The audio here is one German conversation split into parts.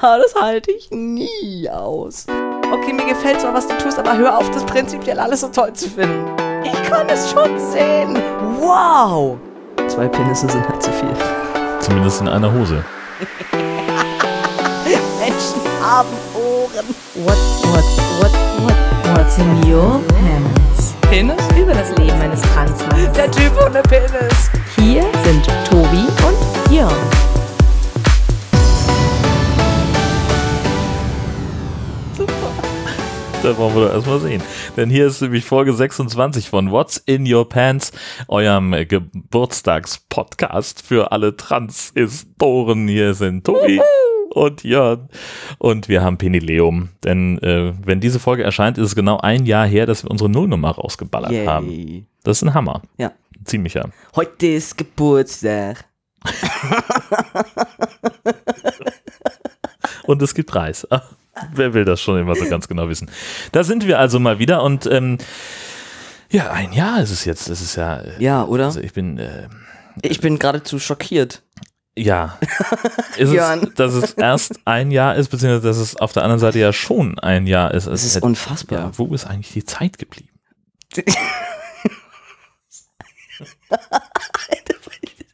Aber das halte ich nie aus. Okay, mir gefällt zwar, was du tust, aber hör auf, das prinzipiell alles so toll zu finden. Ich kann es schon sehen. Wow. Zwei Penisse sind halt zu viel. Zumindest in einer Hose. Menschen haben Ohren. What, what, what, what, what's in your pants? Penis? Über das Leben eines Transmanns. Der Typ ohne Penis. Hier sind Tobi und Jörn. Da wollen wir doch erstmal sehen. Denn hier ist nämlich Folge 26 von What's in Your Pants, eurem Geburtstagspodcast für alle Transistoren. Hier sind Tobi und Jörn. Und wir haben Penileum. Denn äh, wenn diese Folge erscheint, ist es genau ein Jahr her, dass wir unsere Nullnummer rausgeballert Yay. haben. Das ist ein Hammer. Ja. Ziemlicher. Heute ist Geburtstag. Und es gibt Reis. Ah, Wer will das schon immer so ganz genau wissen? Da sind wir also mal wieder und ähm, ja, ein Jahr ist es jetzt. Das ist ja. äh, Ja, oder? Also ich bin. Äh, Ich bin geradezu schockiert. Ja. Ist es, dass es erst ein Jahr ist, beziehungsweise dass es auf der anderen Seite ja schon ein Jahr ist. Das Es ist hätte- unfassbar. ja, wo ist eigentlich die Zeit geblieben?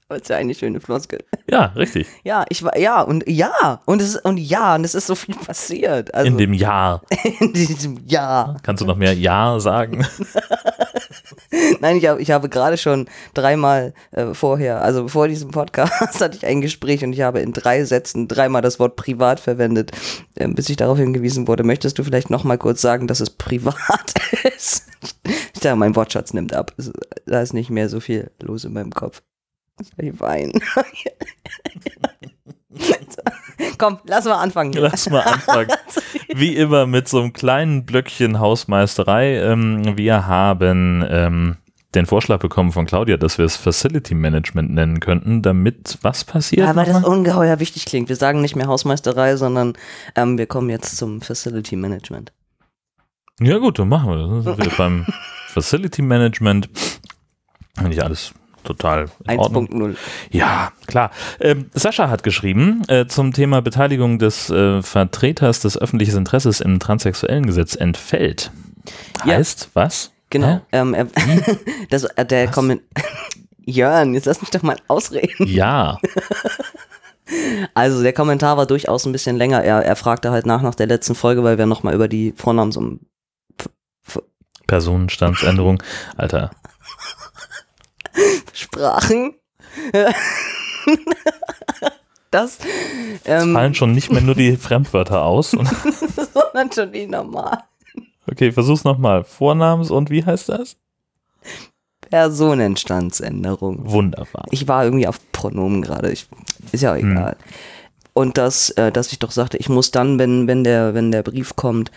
Das ist ja eine schöne Floskel. Ja, richtig. Ja, ich war, ja, und ja, und es ist, und ja, und es ist so viel passiert. Also In dem Jahr. in diesem Jahr. Kannst du noch mehr Ja sagen? Nein, ich habe, ich habe gerade schon dreimal äh, vorher, also vor diesem Podcast, hatte ich ein Gespräch und ich habe in drei Sätzen dreimal das Wort privat verwendet, äh, bis ich darauf hingewiesen wurde. Möchtest du vielleicht noch mal kurz sagen, dass es privat ist? Ich dachte, mein Wortschatz nimmt ab. Da ist nicht mehr so viel los in meinem Kopf. Ich weine. Komm, lass mal anfangen. Lass mal anfangen. Wie immer mit so einem kleinen Blöckchen Hausmeisterei. Ähm, wir haben ähm, den Vorschlag bekommen von Claudia, dass wir es Facility Management nennen könnten, damit was passiert? Ja, weil das ungeheuer wichtig klingt. Wir sagen nicht mehr Hausmeisterei, sondern ähm, wir kommen jetzt zum Facility Management. ja gut, dann machen wir das. Dann sind wir beim Facility Management. Finde ich alles total in Ordnung. 1.0. Ja, klar. Ähm, Sascha hat geschrieben äh, zum Thema Beteiligung des äh, Vertreters des öffentlichen Interesses im transsexuellen Gesetz entfällt. Ja. Heißt was? Genau. Ähm, er, das, äh, der? Komment Jörn, jetzt lass mich doch mal ausreden. Ja. Also der Kommentar war durchaus ein bisschen länger. Er, er fragte halt nach nach der letzten Folge, weil wir nochmal über die Vornamens- und Personenstandsänderung. Alter, Sprachen. das, es ähm, fallen schon nicht mehr nur die Fremdwörter aus. Sondern schon wie normal. okay, versuch's nochmal. Vornamens und wie heißt das? Personenstandsänderung. Wunderbar. Ich war irgendwie auf Pronomen gerade. Ist ja Hm. egal. Und dass, äh, dass ich doch sagte, ich muss dann, wenn, wenn der, wenn der Brief kommt,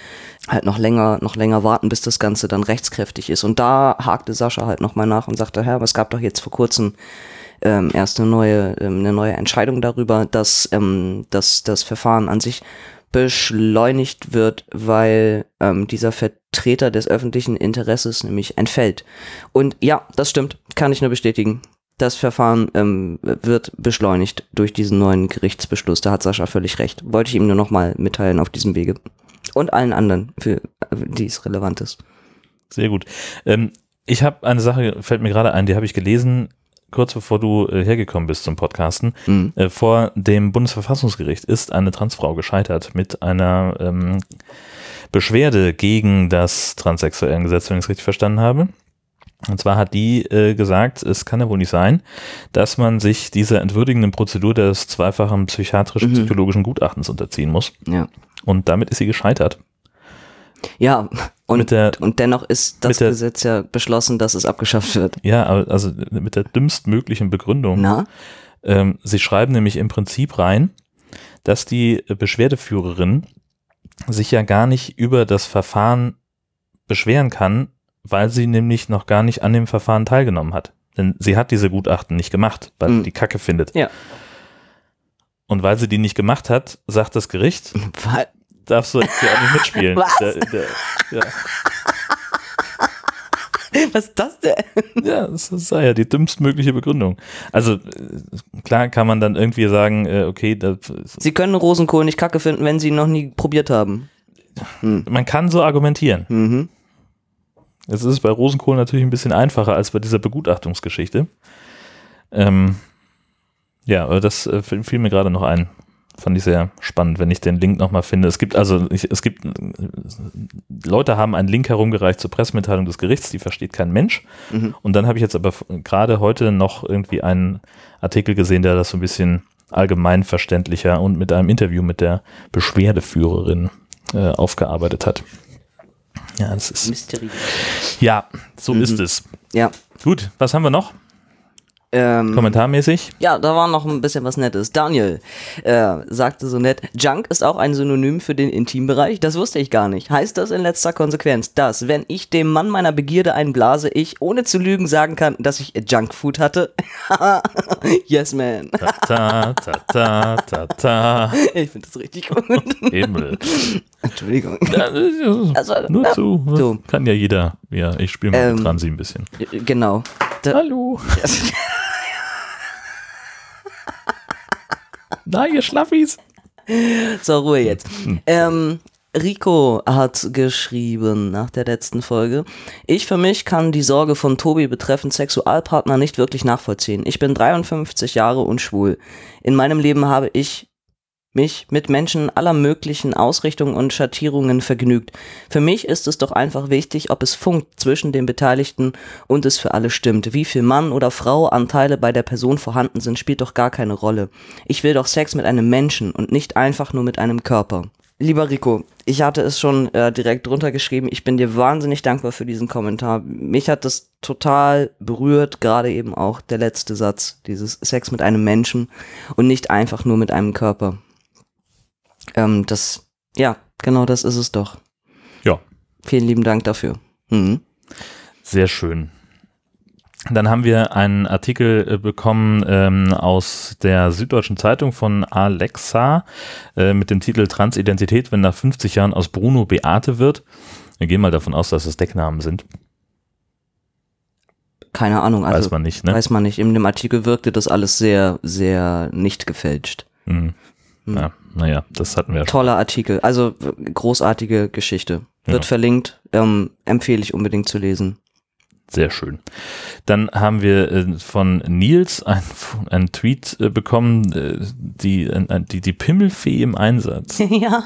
halt noch länger, noch länger warten, bis das Ganze dann rechtskräftig ist. Und da hakte Sascha halt nochmal nach und sagte, Herr, aber es gab doch jetzt vor kurzem ähm, erst eine neue, ähm, eine neue Entscheidung darüber, dass, ähm, dass das Verfahren an sich beschleunigt wird, weil ähm, dieser Vertreter des öffentlichen Interesses nämlich entfällt. Und ja, das stimmt, kann ich nur bestätigen. Das Verfahren ähm, wird beschleunigt durch diesen neuen Gerichtsbeschluss. Da hat Sascha völlig recht. Wollte ich ihm nur nochmal mitteilen auf diesem Wege. Und allen anderen, für die es relevant ist. Sehr gut. Ähm, ich habe eine Sache, fällt mir gerade ein, die habe ich gelesen, kurz bevor du äh, hergekommen bist zum Podcasten. Mhm. Äh, vor dem Bundesverfassungsgericht ist eine Transfrau gescheitert mit einer ähm, Beschwerde gegen das transsexuellen Gesetz, wenn ich es richtig verstanden habe. Und zwar hat die äh, gesagt, es kann ja wohl nicht sein, dass man sich dieser entwürdigenden Prozedur des zweifachen psychiatrisch-psychologischen Gutachtens unterziehen muss. Ja. Und damit ist sie gescheitert. Ja, und, der- und dennoch ist das der- Gesetz ja beschlossen, dass es abgeschafft wird. Ja, also mit der dümmstmöglichen Begründung. Na? Ähm, sie schreiben nämlich im Prinzip rein, dass die Beschwerdeführerin sich ja gar nicht über das Verfahren beschweren kann, weil sie nämlich noch gar nicht an dem Verfahren teilgenommen hat. Denn sie hat diese Gutachten nicht gemacht, weil sie Mhm. die Kacke findet. Ja. Und weil sie die nicht gemacht hat, sagt das Gericht, Weil- darfst du jetzt hier auch nicht mitspielen. Was? Der, der, ja. Was ist das denn? Ja, das sei ja die dümmstmögliche Begründung. Also äh, klar kann man dann irgendwie sagen, äh, okay, das, Sie können Rosenkohl nicht kacke finden, wenn Sie ihn noch nie probiert haben. man kann so argumentieren. Mhm. Es ist bei Rosenkohl natürlich ein bisschen einfacher als bei dieser Begutachtungsgeschichte. Ähm, ja, das äh, fiel mir gerade noch ein. Fand ich sehr spannend, wenn ich den Link nochmal finde. Es gibt also, es gibt, äh, Leute haben einen Link herumgereicht zur Pressemitteilung des Gerichts, die versteht kein Mensch. Mhm. Und dann habe ich jetzt aber gerade heute noch irgendwie einen Artikel gesehen, der das so ein bisschen allgemein verständlicher und mit einem Interview mit der Beschwerdeführerin äh, aufgearbeitet hat. Ja, das ist, Mystery. ja, so Mhm. ist es. Ja. Gut, was haben wir noch? Ähm, Kommentarmäßig? Ja, da war noch ein bisschen was Nettes. Daniel äh, sagte so nett, Junk ist auch ein Synonym für den Intimbereich. Das wusste ich gar nicht. Heißt das in letzter Konsequenz, dass, wenn ich dem Mann meiner Begierde einblase, ich ohne zu lügen sagen kann, dass ich Junkfood hatte? yes, man. Ta, ta, ta, ta, ta. Ich finde das richtig gut. Himmel. Entschuldigung. Also, Nur zu. so. Kann ja jeder. Ja, ich spiele mal Ähm. mit Transi ein bisschen. Genau. Da, Hallo. Na, ihr Schlaffis. So, Ruhe jetzt. Hm. Ähm, Rico hat geschrieben nach der letzten Folge. Ich für mich kann die Sorge von Tobi betreffend Sexualpartner nicht wirklich nachvollziehen. Ich bin 53 Jahre und schwul. In meinem Leben habe ich mich mit Menschen aller möglichen Ausrichtungen und Schattierungen vergnügt. Für mich ist es doch einfach wichtig, ob es funkt zwischen den Beteiligten und es für alle stimmt. Wie viel Mann oder Frau Anteile bei der Person vorhanden sind, spielt doch gar keine Rolle. Ich will doch Sex mit einem Menschen und nicht einfach nur mit einem Körper. Lieber Rico, ich hatte es schon äh, direkt drunter geschrieben. Ich bin dir wahnsinnig dankbar für diesen Kommentar. Mich hat das total berührt, gerade eben auch der letzte Satz, dieses Sex mit einem Menschen und nicht einfach nur mit einem Körper. Ähm, das, ja, genau das ist es doch. Ja, Vielen lieben Dank dafür. Mhm. sehr schön. Dann haben wir einen Artikel äh, bekommen ähm, aus der Süddeutschen Zeitung von Alexa äh, mit dem Titel Transidentität, wenn nach 50 Jahren aus Bruno Beate wird. Wir gehen mal davon aus, dass es Decknamen sind. Keine Ahnung, also Weiß man nicht, ne? weiß man nicht. In dem Artikel wirkte das alles sehr, sehr nicht gefälscht. Hm. Ja, naja, das hatten wir ja schon. Toller Artikel, also großartige Geschichte. Wird Ja. verlinkt, ähm, empfehle ich unbedingt zu lesen. Sehr schön. Dann haben wir äh, von Nils einen Tweet äh, bekommen, äh, die, die, die Pimmelfee im Einsatz. ja.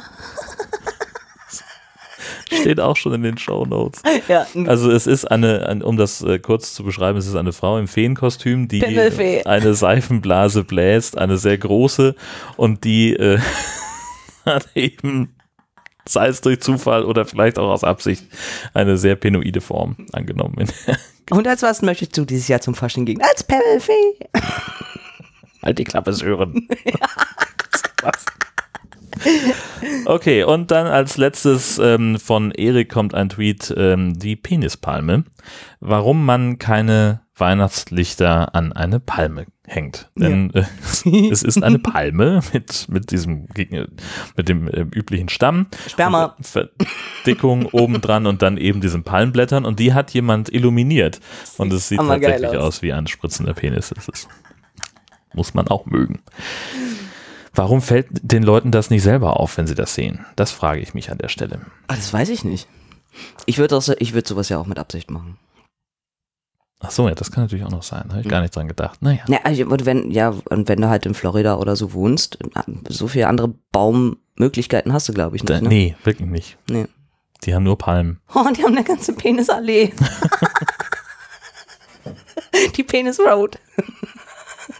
Steht auch schon in den Show Notes. ja. Also es ist eine, ein, um das äh, kurz zu beschreiben, es ist eine Frau im Feenkostüm, die Pimmelfee. eine Seifenblase bläst, eine sehr große und die äh, hat eben, sei es durch Zufall oder vielleicht auch aus Absicht, eine sehr penoide Form angenommen. Und als was möchtest du dieses Jahr zum Fasching gehen? Als Pimmelfee. halt die Klappe, Sören. Was? Okay, und dann als letztes ähm, von Erik kommt ein Tweet, ähm, die Penispalme. Warum man keine Weihnachtslichter an eine Palme hängt. Denn äh, es ist eine Palme mit, mit diesem, mit dem äh, üblichen Stamm. Sperma. Verdickung oben dran und dann eben diesen Palmblättern und die hat jemand illuminiert. Und es sieht tatsächlich aus. aus. wie ein spritzender Penis. Das ist, muss man auch mögen. Warum fällt den Leuten das nicht selber auf, wenn sie das sehen? Das frage ich mich an der Stelle. Ah, das weiß ich nicht. Ich würde würde sowas ja auch mit Absicht machen. Ach so, ja, das kann natürlich auch noch sein. Habe ich gar nicht dran gedacht. Naja. Ja, also, und wenn, ja, und wenn du halt in Florida oder so wohnst, so viele andere Baummöglichkeiten hast du, glaube ich, Da, nicht. Ne? nee, wirklich nicht. Nee. Die haben nur Palmen. Oh, die haben eine ganze Penisallee. die Penis Road.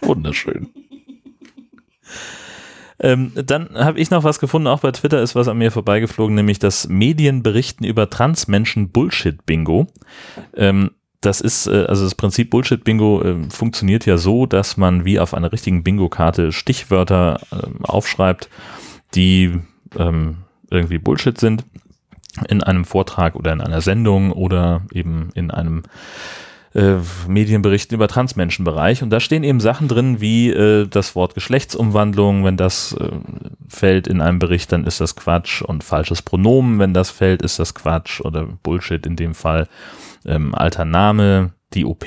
Wunderschön. Ähm, dann habe ich noch was gefunden, auch bei Twitter ist was an mir vorbeigeflogen, nämlich das Medienberichten über Transmenschen Bullshit-Bingo. Ähm, das ist, äh, also das Prinzip Bullshit-Bingo äh, funktioniert ja so, dass man wie auf einer richtigen Bingo-Karte Stichwörter ähm, aufschreibt, die ähm, irgendwie Bullshit sind in einem Vortrag oder in einer Sendung oder eben in einem äh, Medienberichten über Transmenschenbereich und da stehen eben Sachen drin wie äh, das Wort Geschlechtsumwandlung, wenn das äh, fällt in einem Bericht, dann ist das Quatsch und falsches Pronomen, wenn das fällt, ist das Quatsch oder Bullshit in dem Fall. Ähm, alter Name, die OP,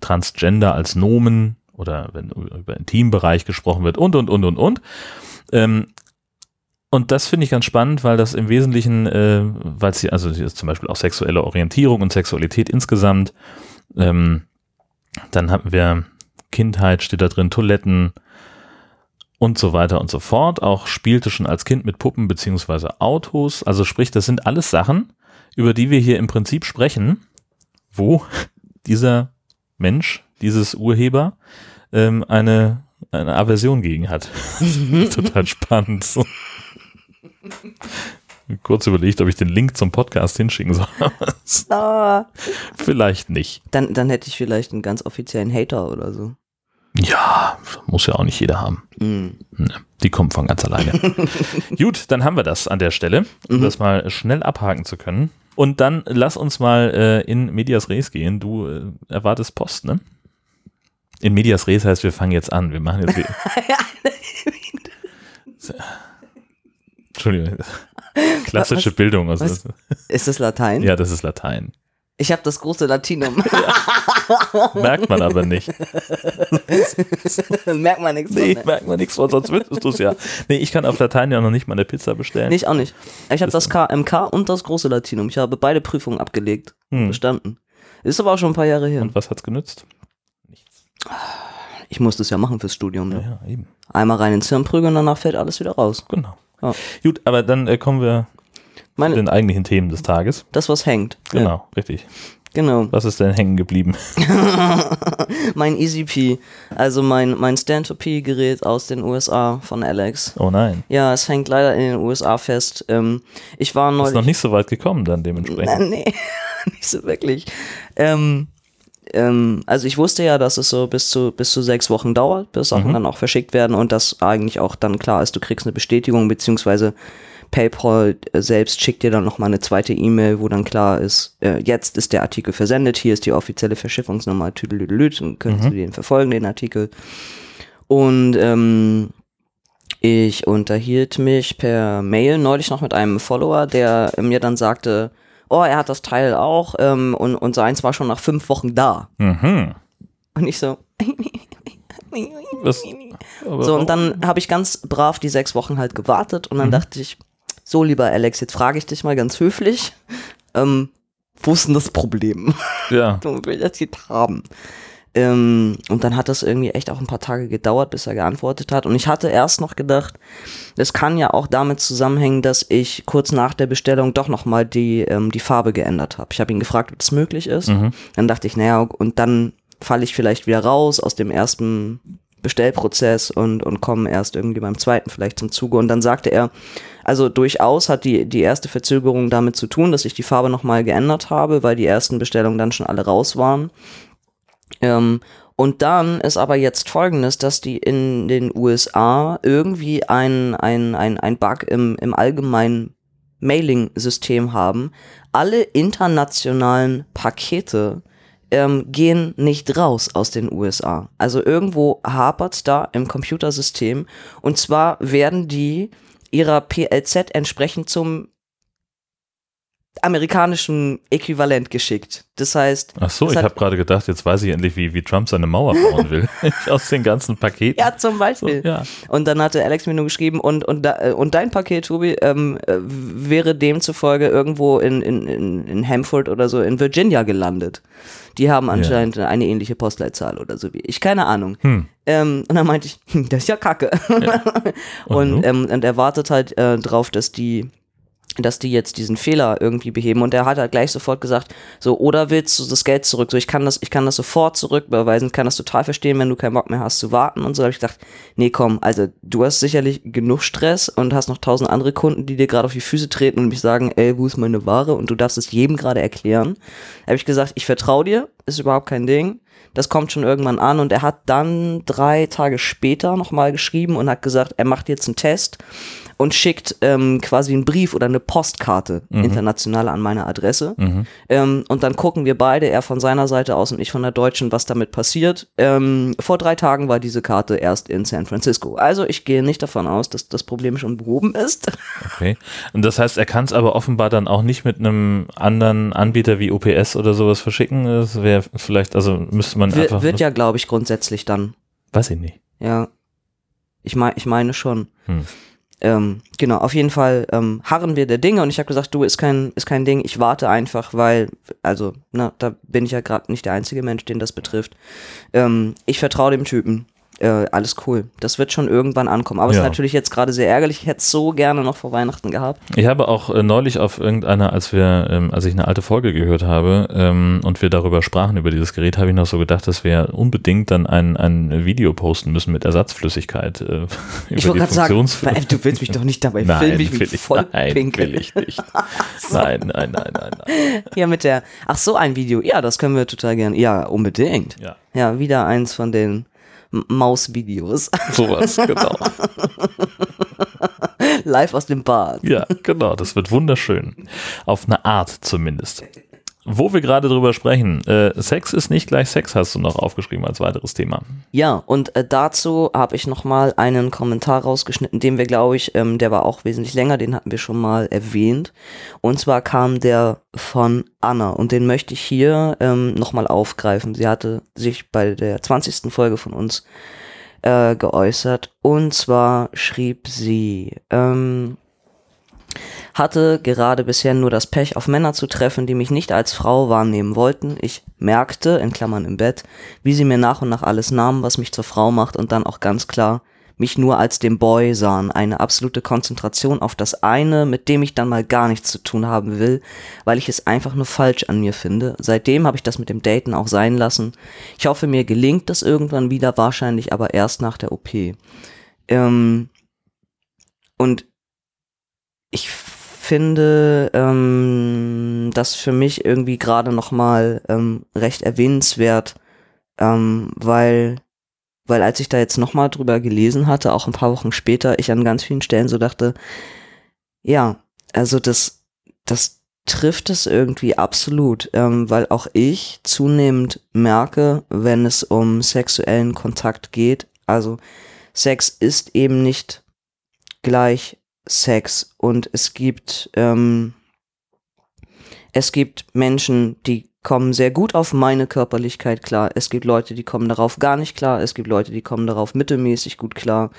Transgender als Nomen oder wenn über Intimbereich gesprochen wird und und und und und. Ähm, und das finde ich ganz spannend, weil das im Wesentlichen, äh, weil sie, also hier ist zum Beispiel auch sexuelle Orientierung und Sexualität insgesamt, ähm, dann haben wir Kindheit, steht da drin, Toiletten und so weiter und so fort. Auch spielte schon als Kind mit Puppen beziehungsweise Autos. Also sprich, das sind alles Sachen, über die wir hier im Prinzip sprechen, wo dieser Mensch, dieses Urheber, ähm, eine, eine Aversion gegen hat. Total spannend. Kurz überlegt, ob ich den Link zum Podcast hinschicken soll. Ah. Vielleicht nicht. Dann, dann hätte ich vielleicht einen ganz offiziellen Hater oder so. Ja, muss ja auch nicht jeder haben. Mm. Die kommen von ganz alleine. Gut, dann haben wir das an der Stelle, um Mhm. das mal schnell abhaken zu können. Und dann lass uns mal äh, in Medias Res gehen. Du äh, erwartest Post, ne? In Medias Res heißt, wir fangen jetzt an. Wir machen jetzt. Entschuldigung. Klassische Bildung. Also, Was? Ist das Latein? ja, das ist Latein. Ich habe das große Latinum. Merkt man aber nicht. Merkt man nichts. Nee, von, ne? merkt man nichts von, sonst wüsstest du es ja. Nee, ich kann auf Latein ja noch nicht mal eine Pizza bestellen. Nee, ich auch nicht. Ich habe das KMK und das große Latinum. Ich habe beide Prüfungen abgelegt. Hm. Bestanden. Ist aber auch schon ein paar Jahre her. Und was hat's genützt? Ich musste es ja machen fürs Studium. Ja, Ne? ja, eben. Einmal rein ins Hirn prügeln, danach fällt alles wieder raus. Genau. Ja. Gut, aber dann äh, kommen wir zu Meine, den eigentlichen Themen des Tages. das, was hängt. Ja, Genau, richtig. genau. Was ist denn hängen geblieben? mein EasyP, also mein, mein Stand-to-P-Gerät aus den USA von Alex. Oh nein. Ja, es hängt leider in den USA fest. Ähm, ich war Ist neulich. noch nicht so weit gekommen dann dementsprechend. Nein, nee, nicht so wirklich. Ähm, ähm, also ich wusste ja, dass es so bis zu, bis zu sechs Wochen dauert, bis Sachen dann auch verschickt werden und dass eigentlich auch dann klar ist, du kriegst eine Bestätigung, beziehungsweise PayPal selbst schickt dir dann nochmal eine zweite E-Mail, wo dann klar ist, äh, jetzt ist der Artikel versendet, hier ist die offizielle Verschiffungsnummer, tüdelüdelüt, und können Sie den verfolgen, den Artikel. Und ähm, ich unterhielt mich per Mail neulich noch mit einem Follower, der mir dann sagte, oh, er hat das Teil auch ähm, und, und seins war schon nach fünf Wochen da. Mhm. Und ich so, Was, so und dann habe ich ganz brav die sechs Wochen halt gewartet und dann dachte ich, so lieber Alex, jetzt frage ich dich mal ganz höflich, ähm, wo ist denn das Problem? ja. Du willst das jetzt haben. Ähm, und dann hat das irgendwie echt auch ein paar Tage gedauert, bis er geantwortet hat. Und ich hatte erst noch gedacht, das kann ja auch damit zusammenhängen, dass ich kurz nach der Bestellung doch nochmal die, ähm, die Farbe geändert habe. Ich habe ihn gefragt, ob das möglich ist. Dann dachte ich, naja, und dann falle ich vielleicht wieder raus aus dem ersten Bestellprozess und, und komme erst irgendwie beim zweiten vielleicht zum Zuge. Und dann sagte er, also durchaus hat die, die erste Verzögerung damit zu tun, dass ich die Farbe nochmal geändert habe, weil die ersten Bestellungen dann schon alle raus waren. Ähm, und dann ist aber jetzt folgendes, dass die in den USA irgendwie ein, ein, ein, ein Bug im, im allgemeinen Mailing-System haben. Alle internationalen Pakete ähm, gehen nicht raus aus den USA. Also irgendwo hapert da im Computersystem. Und zwar werden die ihrer PLZ entsprechend zum amerikanischen Äquivalent geschickt. Das heißt, Ach so, ich habe gerade gedacht, jetzt weiß ich endlich, wie, wie Trump seine Mauer bauen will. Aus den ganzen Paketen. Ja, zum Beispiel. So, ja. Und dann hatte Alex mir nur geschrieben, und, und, äh, und dein Paket, Tobi, ähm, äh, wäre demzufolge irgendwo in, in, in, in Hanford oder so in Virginia gelandet. Die haben anscheinend eine ähnliche Postleitzahl oder so wie ich, keine Ahnung. Hm. Ähm, und dann meinte ich, das ist ja kacke. und, nun? ähm, und er wartet halt äh, drauf, dass die dass die jetzt diesen Fehler irgendwie beheben und er hat halt gleich sofort gesagt, so oder willst du das Geld zurück? So ich kann das, ich kann das sofort zurückbeweisen, kann das total verstehen, wenn du keinen Bock mehr hast zu warten und so. Da habe ich gedacht, nee komm, also du hast sicherlich genug Stress und hast noch tausend andere Kunden, die dir gerade auf die Füße treten und mich sagen, ey, wo ist meine Ware? Und du darfst es jedem gerade erklären. Da habe ich gesagt, ich vertraue dir, ist überhaupt kein Ding. das kommt schon irgendwann an und er hat dann drei Tage später nochmal geschrieben und hat gesagt, er macht jetzt einen Test und schickt ähm, quasi einen Brief oder eine Postkarte international an meine Adresse. Ähm, und dann gucken wir beide, er von seiner Seite aus und ich von der deutschen, was damit passiert. Ähm, vor drei Tagen war diese Karte erst in San Francisco. Also ich gehe nicht davon aus, dass das Problem schon behoben ist. Okay. Und das heißt, er kann es aber offenbar dann auch nicht mit einem anderen Anbieter wie UPS oder sowas verschicken. Das wäre vielleicht, also müsste man Wir, einfach. wird ja, glaube ich, grundsätzlich dann. Weiß ich nicht. Ja. Ich, mein, ich meine schon. Hm. Ähm, genau, auf jeden Fall ähm, harren wir der Dinge und ich habe gesagt, du, ist kein, ist kein Ding, ich warte einfach, weil, also, na, da bin ich ja gerade nicht der einzige Mensch, den das betrifft. Ähm, ich vertraue dem Typen. Äh, alles cool. Das wird schon irgendwann ankommen. Aber es Ja. ist natürlich jetzt gerade sehr ärgerlich. Ich hätte es so gerne noch vor Weihnachten gehabt. Ich habe auch äh, neulich auf irgendeiner, als wir, ähm, als ich eine alte Folge gehört habe ähm, und wir darüber sprachen, über dieses Gerät, habe ich noch so gedacht, dass wir unbedingt dann ein, ein Video posten müssen mit Ersatzflüssigkeit. Äh, über Ich wollte gerade sagen, weil, du willst mich doch nicht dabei Nein, filmen, ich will mich ich, voll nein, pinkel. will ich nicht. Nein, nein, nein, nein, nein. Ja, mit der, ach so, ein Video. Ja, das können wir total gerne. Ja, unbedingt. Ja, Ja, wieder eins von den Mausvideos. sowas, genau. Live aus dem Bad. Ja, genau, das wird wunderschön. Auf eine Art zumindest. Wo wir gerade drüber sprechen, äh, Sex ist nicht gleich Sex, hast du noch aufgeschrieben als weiteres Thema. Ja, und äh, dazu habe ich nochmal einen Kommentar rausgeschnitten, den wir, glaube ich, ähm, der war auch wesentlich länger, den hatten wir schon mal erwähnt. Und zwar kam der von Anna und den möchte ich hier ähm, nochmal aufgreifen. Sie hatte sich bei der 20. Folge von uns äh, geäußert. Und zwar schrieb sie, ähm, hatte gerade bisher nur das Pech, auf Männer zu treffen, die mich nicht als Frau wahrnehmen wollten. Ich merkte, in Klammern im Bett, wie sie mir nach und nach alles nahmen, was mich zur Frau macht und dann auch ganz klar mich nur als den Boy sahen. Eine absolute Konzentration auf das eine, mit dem ich dann mal gar nichts zu tun haben will, weil ich es einfach nur falsch an mir finde. Seitdem habe ich das mit dem Daten auch sein lassen. Ich hoffe, mir gelingt das irgendwann wieder, wahrscheinlich aber erst nach der OP. Ähm, und ich finde ähm, das für mich irgendwie gerade noch mal ähm, recht erwähnenswert, ähm, weil weil als ich da jetzt noch mal drüber gelesen hatte, auch ein paar Wochen später, ich an ganz vielen Stellen so dachte, ja, also das das trifft es irgendwie absolut, ähm, weil auch ich zunehmend merke, wenn es um sexuellen Kontakt geht, also Sex ist eben nicht gleich Sex und es gibt ähm, es gibt Menschen, die kommen sehr gut auf meine Körperlichkeit klar. Es gibt Leute, die kommen darauf gar nicht klar. Es gibt Leute, die kommen darauf mittelmäßig gut klar.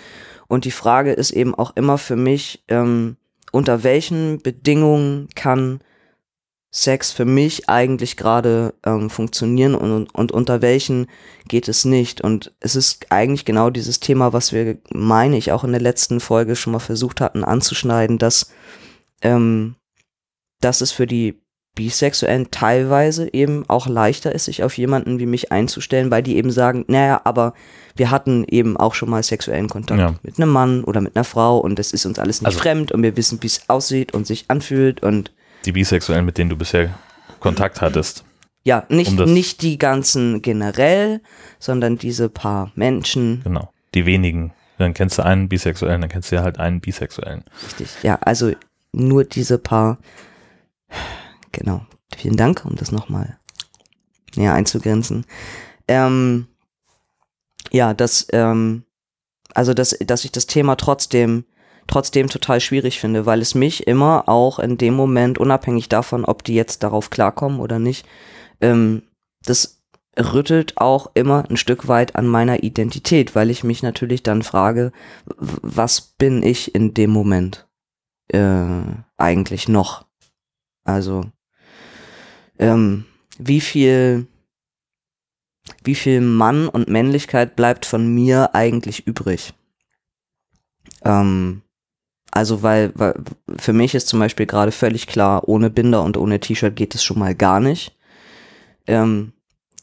Und die Frage ist eben auch immer für mich, ähm, unter welchen Bedingungen kann Sex für mich eigentlich gerade ähm, funktionieren und, und, unter welchen geht es nicht. Und es ist eigentlich genau dieses Thema, was wir, meine ich, auch in der letzten Folge schon mal versucht hatten anzuschneiden, dass, ähm, dass es für die Bisexuellen teilweise eben auch leichter ist, sich auf jemanden wie mich einzustellen, weil die eben sagen, naja, aber wir hatten eben auch schon mal sexuellen Kontakt Ja. mit einem Mann oder mit einer Frau und es ist uns alles nicht Also- fremd und wir wissen, wie es aussieht und sich anfühlt und Die Bisexuellen, mit denen du bisher Kontakt hattest. ja, nicht, Um nicht die ganzen generell, sondern diese paar Menschen. Genau. Die wenigen. Dann kennst du einen Bisexuellen, dann kennst du ja halt einen Bisexuellen. Richtig. Ja, also nur diese paar. Genau. Vielen Dank, um das nochmal näher einzugrenzen. Ähm, ja, das, ähm, also dass, dass ich das Thema trotzdem, trotzdem total schwierig finde, weil es mich immer auch in dem Moment, unabhängig davon, ob die jetzt darauf klarkommen oder nicht, ähm, das rüttelt auch immer ein Stück weit an meiner Identität, weil ich mich natürlich dann frage, was bin ich in dem Moment äh, eigentlich noch? Also, ähm, wie viel, wie viel Mann und Männlichkeit bleibt von mir eigentlich übrig? Ähm, also, weil, weil für mich ist zum Beispiel gerade völlig klar, ohne Binder und ohne T-Shirt geht es schon mal gar nicht. Ähm,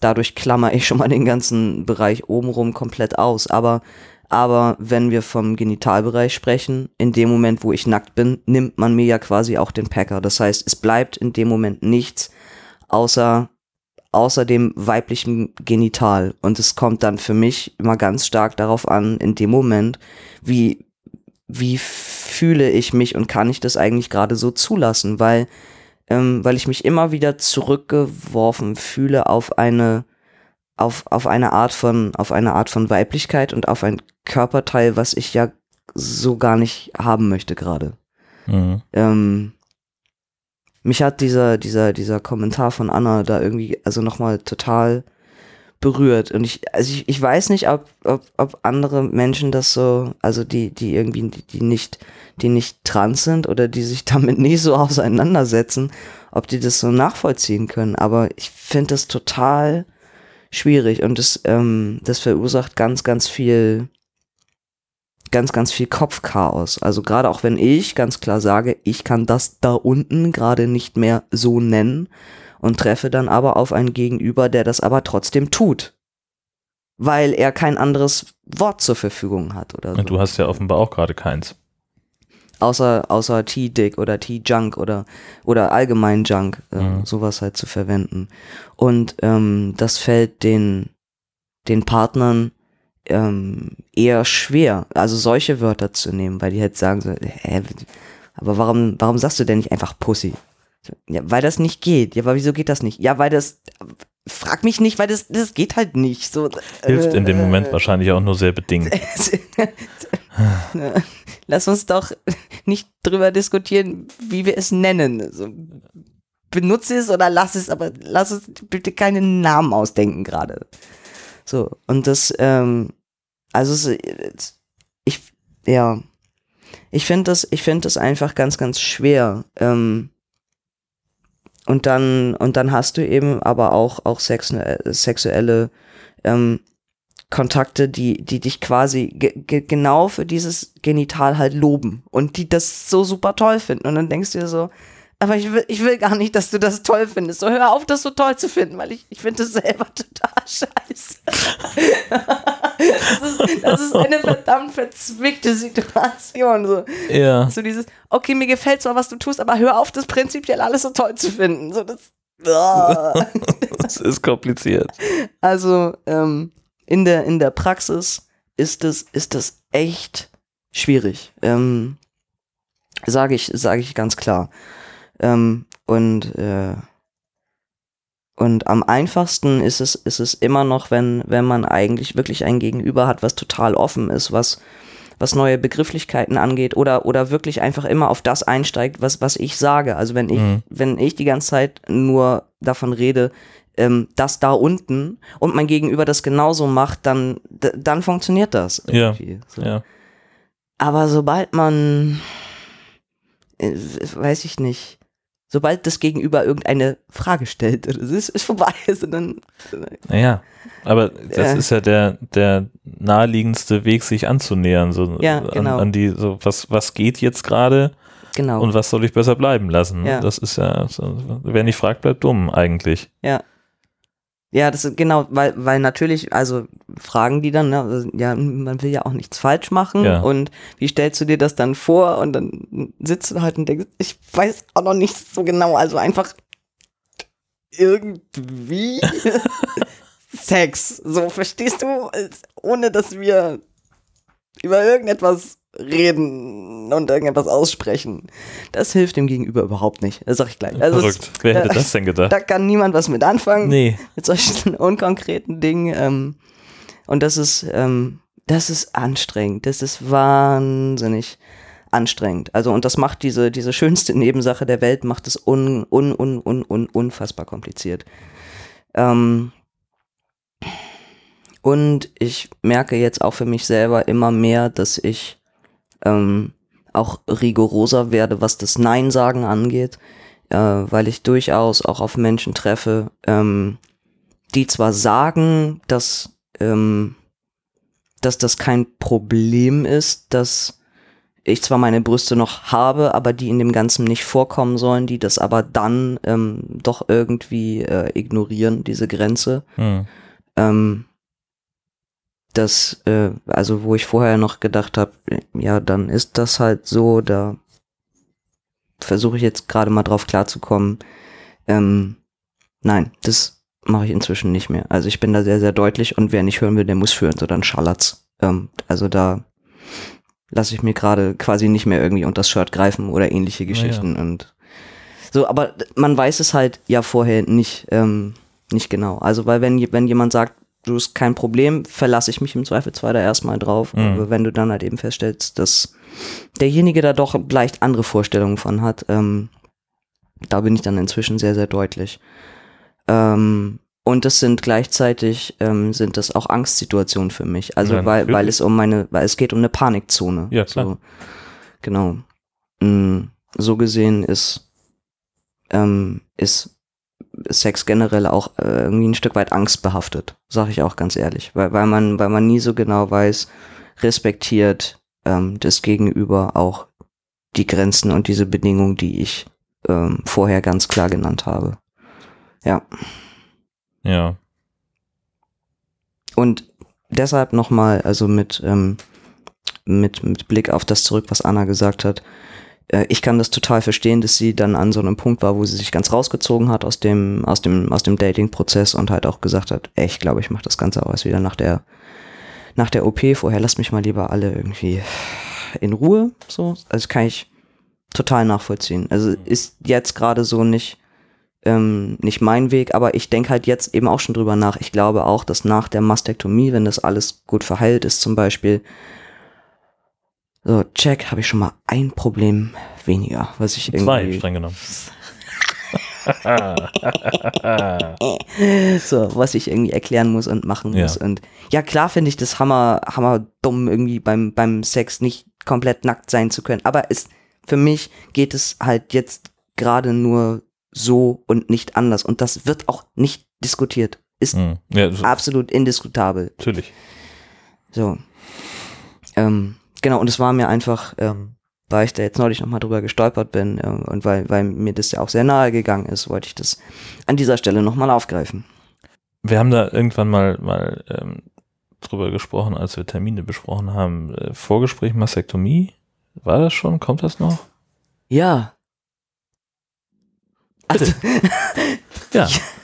dadurch klammer ich schon mal den ganzen Bereich obenrum komplett aus. Aber, aber wenn wir vom Genitalbereich sprechen, in dem Moment, wo ich nackt bin, nimmt man mir ja quasi auch den Packer. Das heißt, es bleibt in dem Moment nichts, außer außer dem weiblichen Genital. Und es kommt dann für mich immer ganz stark darauf an, in dem Moment, wie, wie fühle ich mich und kann ich das eigentlich gerade so zulassen, weil, ähm, weil ich mich immer wieder zurückgeworfen fühle auf eine, auf, auf eine Art von, auf eine Art von Weiblichkeit und auf ein Körperteil, was ich ja so gar nicht haben möchte gerade. Mhm. Ähm, mich hat dieser, dieser, dieser Kommentar von Anna da irgendwie, also nochmal total berührt. Und ich, also ich, ich weiß nicht, ob, ob, ob andere Menschen das so, also die, die irgendwie, die, nicht, die nicht trans sind oder die sich damit nie so auseinandersetzen, ob die das so nachvollziehen können. Aber ich finde das total schwierig und das, ähm, das verursacht ganz, ganz viel, ganz, ganz viel Kopfchaos. Also gerade auch wenn ich ganz klar sage, ich kann das da unten gerade nicht mehr so nennen und treffe dann aber auf einen Gegenüber, der das aber trotzdem tut. Weil er kein anderes Wort zur Verfügung hat oder so. Und du hast ja offenbar auch gerade keins. Außer, außer T-Dick oder T-Junk oder, oder allgemein Junk, äh, Mhm. sowas halt zu verwenden. Und ähm, das fällt den, den Partnern ähm, eher schwer, also solche Wörter zu nehmen, weil die halt sagen so, hä, aber warum, warum sagst du denn nicht einfach Pussy? Ja, weil das nicht geht. Ja, aber wieso geht das nicht? Ja, weil das, frag mich nicht, weil das, das geht halt nicht. So, Hilft in dem äh, Moment wahrscheinlich auch nur sehr bedingt. Lass uns doch nicht drüber diskutieren, wie wir es nennen. So, benutze es oder lass es, aber lass uns bitte keinen Namen ausdenken gerade. So, und das, ähm, also ich, ja, ich finde das, ich finde das einfach ganz, ganz schwer. Ähm, und dann, und dann hast du eben aber auch, auch sexu sexuelle ähm, Kontakte, die, die dich quasi ge ge genau für dieses Genital halt loben und die das so super toll finden. Und dann denkst du dir so, aber ich will, ich will gar nicht, dass du das toll findest. So hör auf, das so toll zu finden, weil ich, ich finde das selber total scheiße. das, ist, das ist eine verdammt verzwickte Situation. So. Ja. So dieses, okay, mir gefällt zwar, was du tust, aber hör auf, das prinzipiell alles so toll zu finden. So das, Das ist kompliziert. also ähm, in, der, in der Praxis ist das, ist das echt schwierig. Ähm, sage ich, sage ich ganz klar. Ähm, und äh, und am einfachsten ist es, ist es immer noch, wenn, wenn man eigentlich wirklich ein Gegenüber hat, was total offen ist, was, was neue Begrifflichkeiten angeht oder, oder wirklich einfach immer auf das einsteigt, was, was ich sage. Also wenn ich, Mhm. wenn ich die ganze Zeit nur davon rede, ähm, das da unten und mein Gegenüber das genauso macht, dann, dann funktioniert das. Ja. irgendwie. So. Ja. Aber sobald man, äh, weiß ich nicht, sobald das Gegenüber irgendeine Frage stellt, es ist, ist vorbei, ist, dann, Naja, aber das Ja. ist ja der, der naheliegendste Weg, sich anzunähern. So Ja, genau. an, an die, so, was, was geht jetzt gerade genau. und was soll ich besser bleiben lassen? Ja. Das ist ja, wer nicht fragt, bleibt dumm eigentlich. Ja. Ja, das ist genau, weil, weil natürlich, also fragen die dann, ne, also, ja, man will ja auch nichts falsch machen Ja. und wie stellst du dir das dann vor? Und dann sitzt du halt und denkst, ich weiß auch noch nicht so genau, also einfach irgendwie Sex, so verstehst du, ohne dass wir über irgendetwas reden und irgendetwas aussprechen. Das hilft dem Gegenüber überhaupt nicht. Das sag ich gleich. Also Verrückt. Wer hätte äh, das denn gedacht? da kann niemand was mit anfangen Nee. mit solchen unkonkreten Dingen. Ähm, und das ist, ähm, das ist anstrengend. Das ist wahnsinnig anstrengend. Also, und das macht diese, diese schönste Nebensache der Welt, macht es un, un, un, un, un, unfassbar kompliziert. Ähm, und ich merke jetzt auch für mich selber immer mehr, dass ich ähm, auch rigoroser werde, was das Nein-Sagen angeht, äh, weil ich durchaus auch auf Menschen treffe, ähm, die zwar sagen, dass, ähm, dass das kein Problem ist, dass ich zwar meine Brüste noch habe, aber die in dem Ganzen nicht vorkommen sollen, die das aber dann ähm, doch irgendwie äh, ignorieren, diese Grenze. Hm. Ähm, das, äh, also wo ich vorher noch gedacht habe, ja, dann ist das halt so, da versuche ich jetzt gerade mal drauf klarzukommen. Ähm, nein, das mache ich inzwischen nicht mehr. Also ich bin da sehr, sehr deutlich und wer nicht hören will, der muss führen, so dann schallert's. Ähm, also da lasse ich mir gerade quasi nicht mehr irgendwie unter das Shirt greifen oder ähnliche Geschichten und so, aber man weiß es halt ja vorher nicht, ähm, nicht genau. Also weil wenn, wenn jemand sagt, du hast kein Problem, verlasse ich mich im Zweifelsfall da erstmal drauf. Mhm. Aber wenn du dann halt eben feststellst, dass derjenige da doch leicht andere Vorstellungen von hat, ähm, da bin ich dann inzwischen sehr, sehr deutlich. Ähm, und das sind gleichzeitig, ähm, sind das auch Angstsituationen für mich. Also Ja, weil, weil es um meine, weil es geht um eine Panikzone. Ja, klar. So, genau. Mm, so gesehen ist, ähm, ist Sex generell auch äh, irgendwie ein Stück weit angstbehaftet, sage ich auch ganz ehrlich, weil, weil man, weil man nie so genau weiß, respektiert ähm, das Gegenüber auch die Grenzen und diese Bedingungen, die ich ähm, vorher ganz klar genannt habe. Ja. Ja. Und deshalb nochmal, also mit, ähm, mit, mit Blick auf das zurück, was Anna gesagt hat, ich kann das total verstehen, dass sie dann an so einem Punkt war, wo sie sich ganz rausgezogen hat aus dem, aus dem, aus dem Dating-Prozess und halt auch gesagt hat, ey, ich glaube, ich mache das Ganze auch erst wieder nach der, nach der OP. Vorher lasst mich mal lieber alle irgendwie in Ruhe. So, also kann ich total nachvollziehen. Also ist jetzt gerade so nicht, ähm, nicht mein Weg, aber ich denke halt jetzt eben auch schon drüber nach. Ich glaube auch, dass nach der Mastektomie, wenn das alles gut verheilt ist, zum Beispiel, so, check, habe ich schon mal ein Problem weniger, was ich Zwei, irgendwie, streng genommen. so, was ich irgendwie erklären muss und machen Ja. muss. Und ja, klar finde ich das hammer, hammer dumm, irgendwie beim, beim Sex nicht komplett nackt sein zu können. Aber es, für mich geht es halt jetzt gerade nur so und nicht anders. Und das wird auch nicht diskutiert. Ist Hm. Ja, so, absolut indiskutabel. natürlich. So. Ähm, genau, und es war mir einfach, ähm, weil ich da jetzt neulich nochmal drüber gestolpert bin ähm, und weil, weil mir das ja auch sehr nahe gegangen ist, wollte ich das an dieser Stelle nochmal aufgreifen. Wir haben da irgendwann mal, mal ähm, drüber gesprochen, als wir Termine besprochen haben. Äh, Vorgespräch Mastektomie. War das schon? Kommt das noch? Ja. Also, Ja,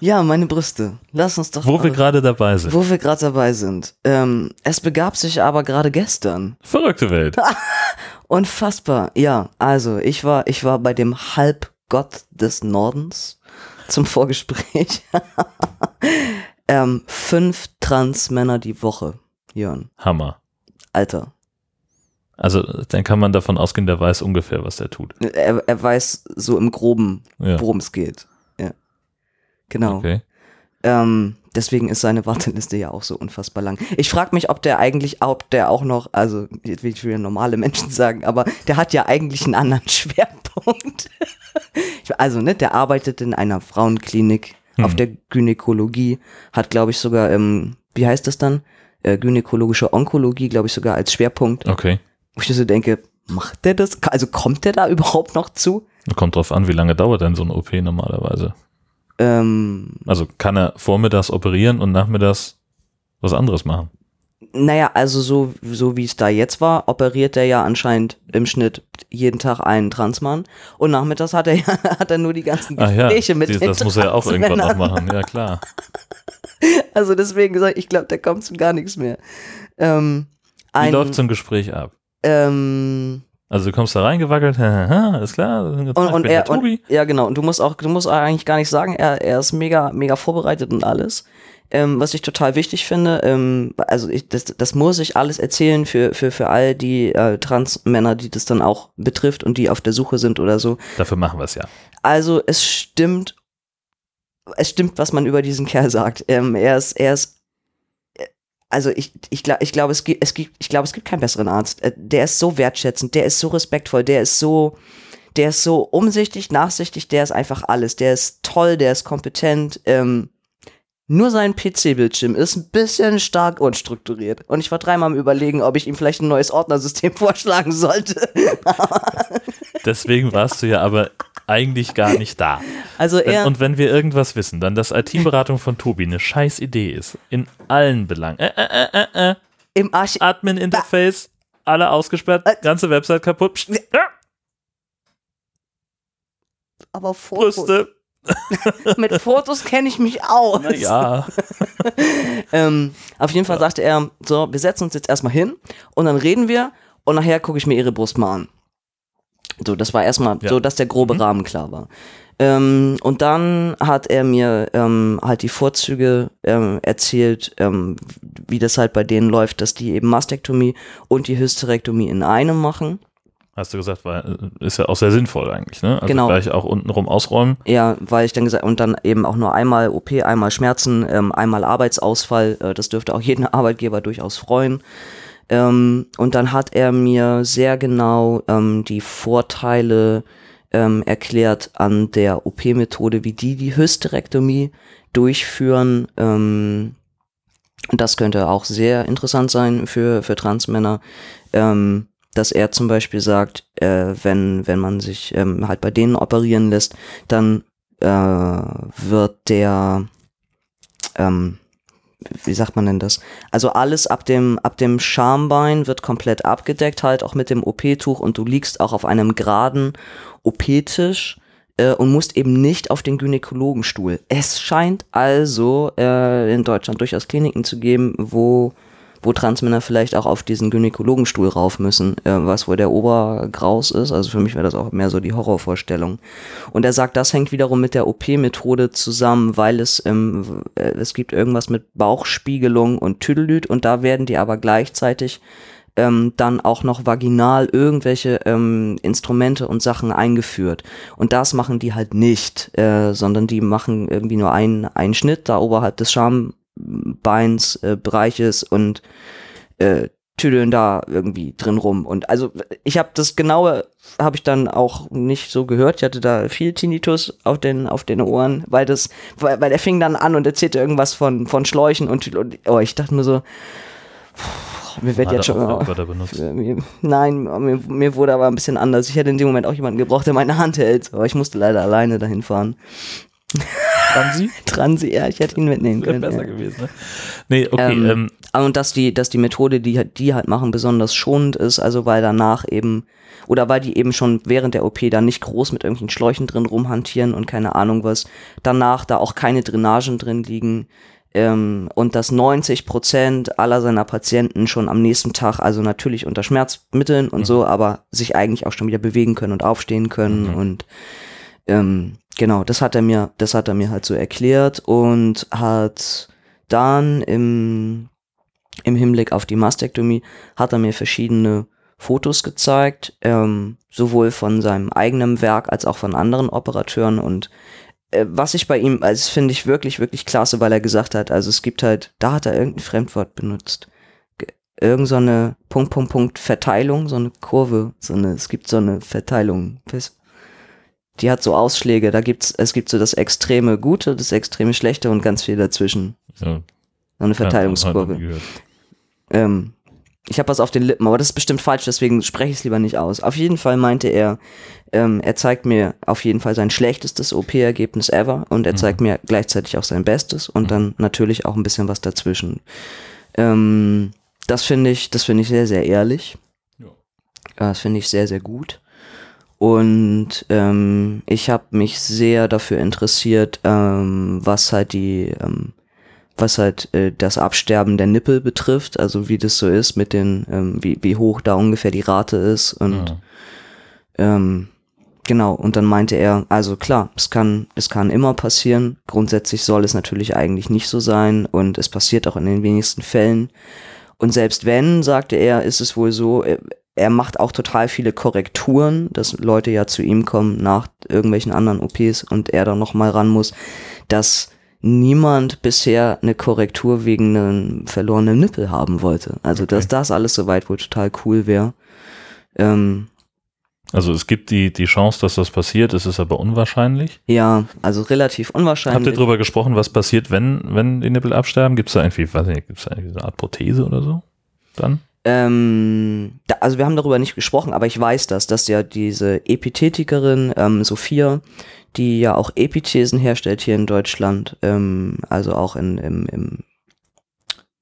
ja, meine Brüste. Lass uns doch. wo wir gerade dabei sind. wo wir gerade dabei sind. Ähm, es begab sich aber gerade gestern. Verrückte Welt. Unfassbar. Ja, also ich war, ich war bei dem Halbgott des Nordens zum Vorgespräch. ähm, fünf Transmänner die Woche. Jörn. Hammer. Alter. Also dann kann man davon ausgehen, der weiß ungefähr, was der tut. Er, er weiß so im Groben, Ja. worum es geht. Genau. Okay. Ähm, deswegen ist seine Warteliste ja auch so unfassbar lang. Ich frage mich, ob der eigentlich, ob der auch noch, also jetzt will ich wieder normale Menschen sagen, aber der hat ja eigentlich einen anderen Schwerpunkt. Also, ne, der arbeitet in einer Frauenklinik auf Hm. der Gynäkologie, hat, glaube ich, sogar, ähm, wie heißt das dann? Äh, gynäkologische Onkologie, glaube ich, sogar als Schwerpunkt. Okay. Wo ich so denke, macht der das? Also kommt der da überhaupt noch zu? Kommt drauf an, wie lange dauert denn so ein OP normalerweise? Ähm, Also kann er vormittags operieren und nachmittags was anderes machen? Naja, also so, so wie es da jetzt war, operiert er ja anscheinend im Schnitt jeden Tag einen Transmann und nachmittags hat er ja, hat er nur die ganzen Ah ja, Gespräche mit die- den das muss er ja auch irgendwann noch machen. Ja klar. Also deswegen sag ich, ich glaube, der kommt zu gar nichts mehr. Ähm, Wie ein, läuft so ein Gespräch ab? ähm, Also du kommst da reingewackelt, ist klar. und, und er, und, ja genau, und du musst auch, du musst eigentlich gar nicht sagen, er, er ist mega, mega vorbereitet und alles. Ähm, was ich total wichtig finde, ähm, also ich, das, das muss ich alles erzählen für, für, für all die äh, Transmänner, die das dann auch betrifft und die auf der Suche sind oder so. Dafür machen wir es ja. Also es stimmt, es stimmt, was man über diesen Kerl sagt. Ähm, er ist, er ist, also ich, ich glaube, ich glaube, es gibt, es gibt, ich glaube, es gibt keinen besseren Arzt. Äh, Der ist so wertschätzend, der ist so respektvoll, der ist so, der ist so umsichtig, nachsichtig, der ist einfach alles. Der ist toll, der ist kompetent. Ähm, nur sein PC-Bildschirm ist ein bisschen stark unstrukturiert. Und ich war dreimal am überlegen, ob ich ihm vielleicht ein neues Ordnersystem vorschlagen sollte. Deswegen warst du ja aber eigentlich gar nicht da. Also er. und wenn wir irgendwas wissen, dann dass IT-Beratung von Tobi eine scheiß Idee ist. In allen Belangen. Äh, äh, äh, äh, äh. Im Arch Admin-Interface, alle ausgesperrt, Äh. ganze Website kaputt. Psst, ja, aber vor, Brüste. Mit Fotos kenne ich mich aus. Ja. Ähm, auf jeden Fall sagte er, so, wir setzen uns jetzt erstmal hin und dann reden wir und nachher gucke ich mir ihre Brust mal an. So, das war erstmal Ja. so, dass der grobe Rahmen klar war. Ähm, und dann hat er mir ähm, halt die Vorzüge ähm, erzählt, ähm, wie das halt bei denen läuft, dass die eben Mastektomie und die Hysterektomie in einem machen. Hast du gesagt, weil, äh, ist ja auch sehr sinnvoll eigentlich, ne? Also Genau. gleich auch untenrum ausräumen. Ja, weil ich dann gesagt, und dann eben auch nur einmal OP, einmal Schmerzen, ähm, einmal Arbeitsausfall, äh, das dürfte auch jeden Arbeitgeber durchaus freuen. Ähm, und dann hat er mir sehr genau ähm, die Vorteile ähm, erklärt an der OP-Methode, wie die die Hysterektomie durchführen. Ähm, das könnte auch sehr interessant sein für, für Transmänner. Ähm, dass er zum Beispiel sagt, äh, wenn, wenn man sich ähm, halt bei denen operieren lässt, dann äh, wird der, ähm, wie sagt man denn das? Also alles ab dem, ab dem Schambein wird komplett abgedeckt, halt auch mit dem OP-Tuch und du liegst auch auf einem geraden OP-Tisch äh, und musst eben nicht auf den Gynäkologenstuhl. Es scheint also äh, in Deutschland durchaus Kliniken zu geben, wo wo Transmänner vielleicht auch auf diesen Gynäkologenstuhl rauf müssen, äh, was wohl der Obergraus ist. Also für mich wäre das auch mehr so die Horrorvorstellung. Und er sagt, das hängt wiederum mit der OP-Methode zusammen, weil es, ähm, äh, es gibt irgendwas mit Bauchspiegelung und Tüdelüt und da werden die aber gleichzeitig ähm, dann auch noch vaginal irgendwelche ähm, Instrumente und Sachen eingeführt. Und das machen die halt nicht, äh, sondern die machen irgendwie nur einen, einen Schnitt da oberhalb des Schambeins äh, Bereiches und äh, tüdeln da irgendwie drin rum. Und also ich habe das genaue, habe ich dann auch nicht so gehört. Ich hatte da viel Tinnitus auf den, auf den Ohren, weil das, weil, weil er fing dann an und erzählte irgendwas von, von Schläuchen und, und oh, ich dachte mir so, pff, mir wird jetzt schon. Äh, mir- Nein, mir, mir wurde aber ein bisschen anders. Ich hätte in dem Moment auch jemanden gebraucht, der meine Hand hält. Aber ich musste leider alleine dahin fahren. Transi? Transi, ja, ich hätte ihn mitnehmen Wäre können. besser ja. gewesen, ne? Nee, okay, Ähm, ähm, Und dass die, dass die Methode, die halt- die halt machen, besonders schonend ist, also weil danach eben, oder weil die eben schon während der OP da nicht groß mit irgendwelchen Schläuchen drin rumhantieren und keine Ahnung was, danach da auch keine Drainagen drin liegen, ähm, und dass 90 Prozent aller seiner Patienten schon am nächsten Tag, also natürlich unter Schmerzmitteln und so, aber sich eigentlich auch schon wieder bewegen können und aufstehen können Mhm. und ähm, genau, das hat er mir, das hat er mir halt so erklärt und hat dann im, im Hinblick auf die Mastektomie hat er mir verschiedene Fotos gezeigt, ähm, sowohl von seinem eigenen Werk als auch von anderen Operateuren und äh, was ich bei ihm, also finde ich wirklich, wirklich klasse, weil er gesagt hat, also es gibt halt, da hat er irgendein Fremdwort benutzt. Ge- Irgend so eine Punkt, Punkt, Punkt Verteilung, so eine Kurve, so eine, es gibt so eine Verteilung. Die hat so Ausschläge, da gibt's, es gibt so das extreme Gute, das extreme Schlechte und ganz viel dazwischen. so, So eine ja, Verteilungskurve. Ähm, ich habe was auf den Lippen, aber das ist bestimmt falsch, deswegen spreche ich es lieber nicht aus. Auf jeden Fall meinte er, ähm, er zeigt mir auf jeden Fall sein schlechtestes OP-Ergebnis ever und er zeigt mir gleichzeitig auch sein Bestes und dann natürlich auch ein bisschen was dazwischen. Ähm, das finde ich, das finde ich sehr, sehr ehrlich. Ja. Das finde ich sehr, sehr gut. Und ähm, ich habe mich sehr dafür interessiert, ähm, was halt die, ähm, was halt äh, das Absterben der Nippel betrifft, also wie das so ist mit den, ähm, wie, wie hoch da ungefähr die Rate ist und Ja. ähm, genau, und dann meinte er, also klar, es kann, es kann immer passieren. Grundsätzlich soll es natürlich eigentlich nicht so sein und es passiert auch in den wenigsten Fällen. Und selbst wenn, sagte er, ist es wohl so, er, macht auch total viele Korrekturen, dass Leute ja zu ihm kommen nach irgendwelchen anderen OPs und er dann nochmal ran muss, dass niemand bisher eine Korrektur wegen einem verlorenen Nippel haben wollte. Also, dass das alles soweit wohl total cool wäre. Ähm, Also es gibt die, die Chance, dass das passiert, es ist aber unwahrscheinlich. Ja, also relativ Habt ihr unwahrscheinlich. drüber gesprochen, was passiert, wenn, wenn die Nippel absterben? Gibt es da irgendwie, weiß nicht, gibt es da irgendwie so eine Art Prothese oder so? Dann? Ähm, da, also wir haben darüber nicht gesprochen, aber ich weiß das, dass ja diese Epithetikerin ähm, Sophia, die ja auch Epithesen herstellt hier in Deutschland, ähm, also auch in, im, im,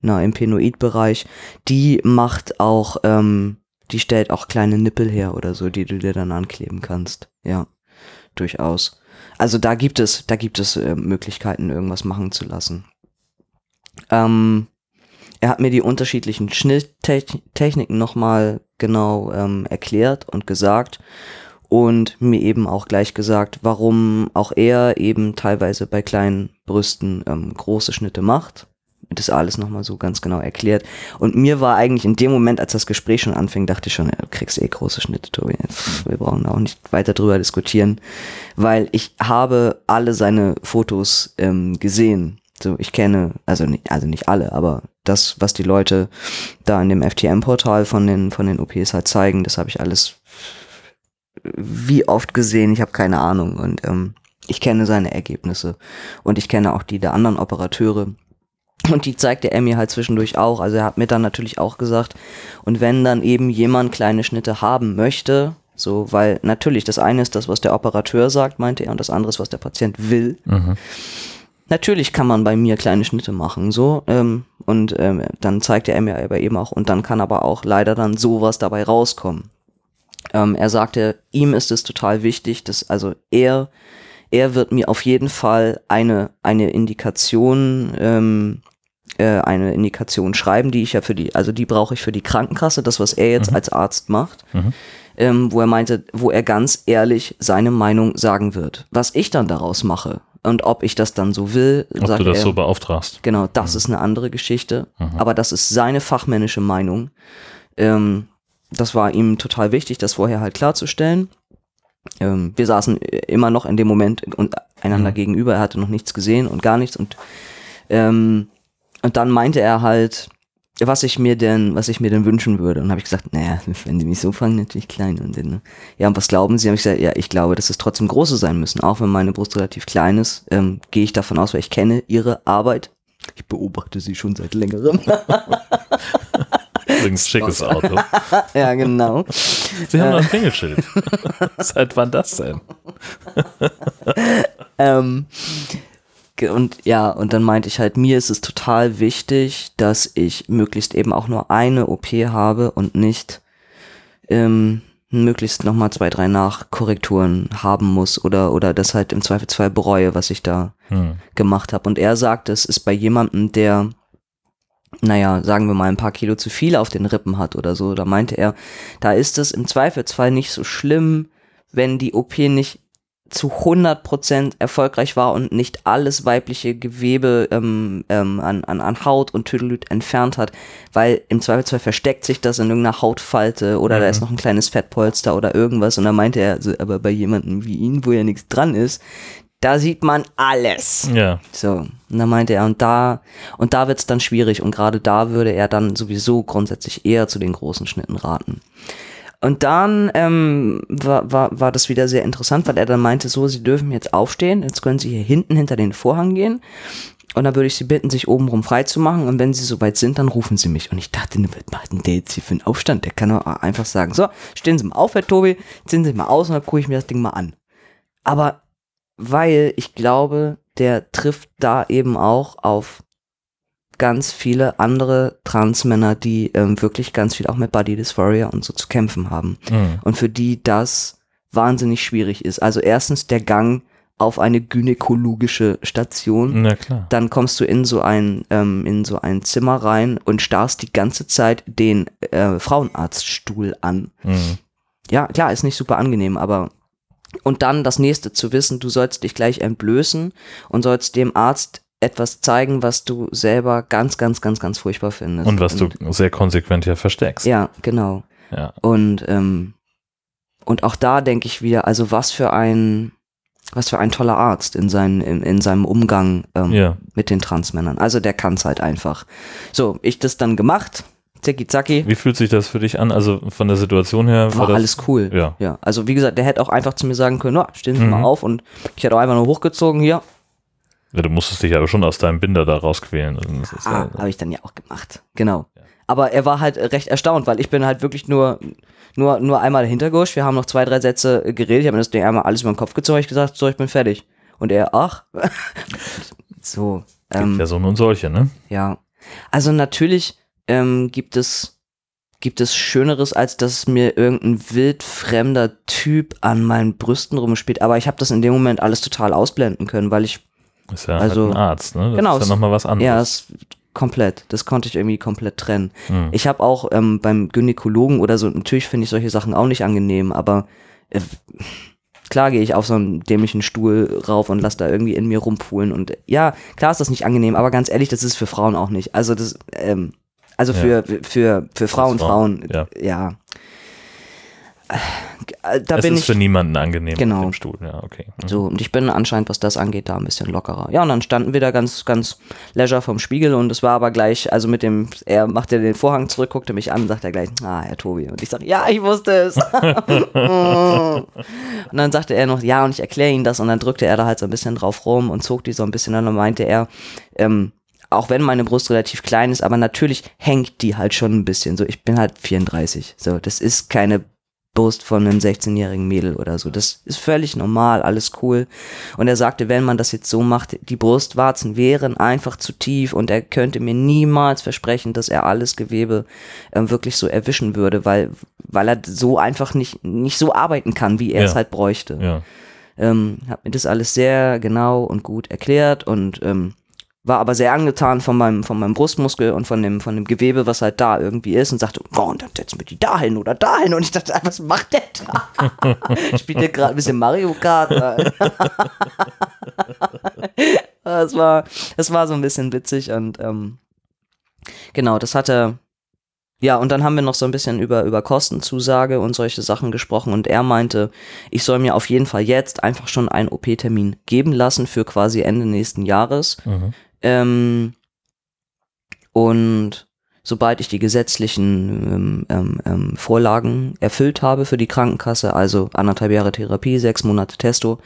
na, im Penoid-Bereich, die macht auch, ähm, die stellt auch kleine Nippel her oder so, die du dir dann ankleben kannst. Ja, durchaus. Also da gibt es, da gibt es äh, Möglichkeiten, irgendwas machen zu lassen. Ähm, er hat mir die unterschiedlichen Schnitttechniken nochmal genau ähm, erklärt und gesagt und mir eben auch gleich gesagt, warum auch er eben teilweise bei kleinen Brüsten ähm, große Schnitte macht. Das alles nochmal so ganz genau erklärt. Und mir war eigentlich in dem Moment, als das Gespräch schon anfing, dachte ich schon, ja, du kriegst eh große Schnitte, Tobi. Wir brauchen auch nicht weiter drüber diskutieren, weil ich habe alle seine Fotos ähm, gesehen. So, ich kenne, also nicht, also nicht alle, aber das, was die Leute da in dem FTM-Portal von den, von den OPs halt zeigen, das habe ich alles wie oft gesehen, ich habe keine Ahnung. Und ähm, ich kenne seine Ergebnisse. Und ich kenne auch die der anderen Operateure. Und die zeigte er mir halt zwischendurch auch. Also er hat mir dann natürlich auch gesagt, und wenn dann eben jemand kleine Schnitte haben möchte, so, weil natürlich das eine ist das, was der Operateur sagt, meinte er, und das andere ist, was der Patient will. Mhm. Natürlich kann man bei mir kleine Schnitte machen, so. Ähm, und ähm, dann zeigte er mir aber eben auch, und dann kann aber auch leider dann sowas dabei rauskommen. Ähm, er sagte, ihm ist es total wichtig, dass also er, er wird mir auf jeden Fall eine, eine Indikation, ähm, äh, eine Indikation schreiben, die ich ja für die, also die brauche ich für die Krankenkasse, das, was er jetzt als Arzt macht. Mhm. Ähm, wo er meinte, wo er ganz ehrlich seine Meinung sagen wird. Was ich dann daraus mache und ob ich das dann so will, Ob sagt du das er, so beauftragst. Genau, das ist eine andere Geschichte. Mhm. Aber das ist seine fachmännische Meinung. Ähm, das war ihm total wichtig, das vorher halt klarzustellen. Ähm, wir saßen immer noch in dem Moment und einander Mhm. gegenüber. Er hatte noch nichts gesehen und gar nichts. Und, ähm, und dann meinte er halt, was ich mir denn, was ich mir denn wünschen würde. Und habe ich gesagt, naja, wenn die mich so fangen, natürlich klein. Und dann, ja, und was glauben Sie? Habe ich gesagt, ja, ich glaube, dass es trotzdem große sein müssen. Auch wenn meine Brust relativ klein ist, ähm, gehe ich davon aus, weil ich kenne Ihre Arbeit. Ich beobachte sie schon seit längerem. Übrigens schickes Auto. ja, genau. Sie haben noch ein Klingelschild. Seit wann das denn? Ähm, und ja, und dann meinte ich halt, mir ist es total wichtig, dass ich möglichst eben auch nur eine OP habe und nicht ähm, möglichst nochmal zwei, drei Nachkorrekturen haben muss oder, oder das halt im Zweifelsfall bereue, was ich da Hm. gemacht habe. Und er sagt, es ist bei jemandem, der, naja, sagen wir mal ein paar Kilo zu viel auf den Rippen hat oder so, da meinte er, da ist es im Zweifelsfall nicht so schlimm, wenn die OP nicht zu 100% erfolgreich war und nicht alles weibliche Gewebe ähm, ähm, an, an, an Haut und Tüdelüt entfernt hat, weil im Zweifelsfall versteckt sich das in irgendeiner Hautfalte oder da ist noch ein kleines Fettpolster oder irgendwas und da meinte er, so, aber bei jemandem wie ihn, wo ja nichts dran ist, da sieht man alles. Ja. So, und dann meinte er, und da, und da wird's dann schwierig und gerade da würde er dann sowieso grundsätzlich eher zu den großen Schnitten raten. Und dann ähm, war, war, war das wieder sehr interessant, weil er dann meinte, so, sie dürfen jetzt aufstehen, jetzt können sie hier hinten hinter den Vorhang gehen. Und dann würde ich sie bitten, sich obenrum frei zu machen. Und wenn sie soweit sind, dann rufen sie mich. Und ich dachte, was macht denn der jetzt hier für einen Aufstand? Der kann doch einfach sagen, so, stehen Sie mal auf, Herr Tobi, ziehen Sie mal aus und dann gucke ich mir das Ding mal an. Aber weil ich glaube, der trifft da eben auch auf ganz viele andere Transmänner, die ähm, wirklich ganz viel auch mit Body Dysphoria und so zu kämpfen haben. Hm. Und für die das wahnsinnig schwierig ist. Also erstens der Gang auf eine gynäkologische Station. Na klar. Dann kommst du in so ein ähm, in so ein Zimmer rein und starrst die ganze Zeit den äh, Frauenarztstuhl an. Hm. Ja, klar, ist nicht super angenehm, aber und dann das nächste zu wissen, du sollst dich gleich entblößen und sollst dem Arzt etwas zeigen, was du selber ganz, ganz, ganz, ganz furchtbar findest. Und was du sehr konsequent ja versteckst. Ja, genau. Ja. Und, ähm, und auch da denke ich wieder, also was für ein, was für ein toller Arzt in, seinen, in, in seinem Umgang ähm, Ja. mit den Transmännern. Also der kann es halt einfach. So, ich das dann gemacht, zicki zacki, Wie fühlt sich das für dich an? Also von der Situation her war das, alles cool. Ja. Ja, also wie gesagt, der hätte auch einfach zu mir sagen können, na, stehen Sie Mhm. mal auf und ich hätte auch einfach nur hochgezogen hier. Ja, du musstest dich aber schon aus deinem Binder da rausquälen. Also Ah, ja, habe ich dann ja auch gemacht. Genau. Aber er war halt recht erstaunt, weil ich bin halt wirklich nur, nur, nur einmal dahinter gehuscht. Wir haben noch zwei, drei Sätze äh, geredet. Ich habe mir das Ding einmal alles über den Kopf gezogen. Ich gesagt, so, ich bin fertig. Und er, ach. so. gibt Ähm, ja so und solche, ne? ja. Also natürlich ähm, gibt es gibt es Schöneres, als dass mir irgendein wildfremder Typ an meinen Brüsten rumspielt. Aber ich habe das in dem Moment alles total ausblenden können, weil ich Ist ja Also- halt ein Arzt, ne? Das Genau, ist ja nochmal was Ja, anderes. das komplett. Das konnte ich irgendwie komplett trennen. Hm. Ich habe auch ähm, beim Gynäkologen oder so, natürlich finde ich solche Sachen auch nicht angenehm, aber äh, klar gehe ich auf so einen dämlichen Stuhl rauf und lass da irgendwie in mir rumpulen und ja, klar ist das nicht angenehm, aber ganz ehrlich, das ist für Frauen auch nicht. Also das, ähm, also für, für, für Frauen, Frauen, Frauen, ja. ja. Äh, Da es bin ist ich für niemanden angenehm Genau. auf dem Stuhl. Ja, okay. Mhm. so, und ich bin anscheinend, was das angeht, da ein bisschen lockerer. Ja, und dann standen wir da ganz, ganz leisure vom Spiegel und es war aber gleich, also mit dem, er machte den Vorhang zurück, guckte mich an und sagte gleich, ah, Herr Tobi. Und ich sage, ja, ich wusste es. und dann sagte er noch, ja, und ich erkläre Ihnen das und dann drückte er da halt so ein bisschen drauf rum und zog die so ein bisschen an und meinte er, ähm, auch wenn meine Brust relativ klein ist, aber natürlich hängt die halt schon ein bisschen. So, ich bin halt 34. So, das ist keine Brust von einem 16-jährigen Mädel oder so. Das ist völlig normal, alles cool. Und er sagte, wenn man das jetzt so macht, die Brustwarzen wären einfach zu tief und er könnte mir niemals versprechen, dass er alles Gewebe ähm, wirklich so erwischen würde, weil, weil er so einfach nicht, nicht so arbeiten kann, wie er es Ja. halt bräuchte Ja. ähm, hat mir das alles sehr genau und gut erklärt und ähm, war aber sehr angetan von meinem, von meinem Brustmuskel und von dem, von dem Gewebe, was halt da irgendwie ist und sagte, oh, und dann setzen wir die dahin oder dahin und ich dachte, was macht der da? Spielt der gerade ein bisschen Mario Kart? das war, das war so ein bisschen witzig und ähm, genau, das hatte ja, und dann haben wir noch so ein bisschen über, über Kostenzusage und solche Sachen gesprochen und er meinte, ich soll mir auf jeden Fall jetzt einfach schon einen OP-Termin geben lassen für quasi Ende nächsten Jahres. Mhm. Ähm, und sobald ich die gesetzlichen ähm, ähm, ähm, Vorlagen erfüllt habe für die Krankenkasse, also anderthalb Jahre Therapie, sechs Monate Testo,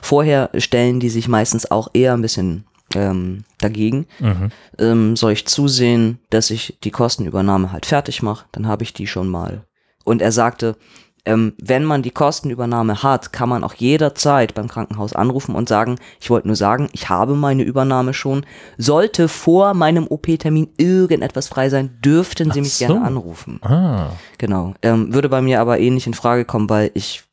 vorher stellen die sich meistens auch eher ein bisschen ähm, dagegen Mhm. ähm, soll ich zusehen, dass ich die Kostenübernahme halt fertig mache, dann habe ich die schon mal. Und er sagte, ähm, wenn man die Kostenübernahme hat, kann man auch jederzeit beim Krankenhaus anrufen und sagen, ich wollte nur sagen, ich habe meine Übernahme schon. Sollte vor meinem OP-Termin irgendetwas frei sein, dürften Sie Ach mich so. gerne anrufen. Ah. Genau. Ähm, würde bei mir aber eh nicht in Frage kommen, weil ich,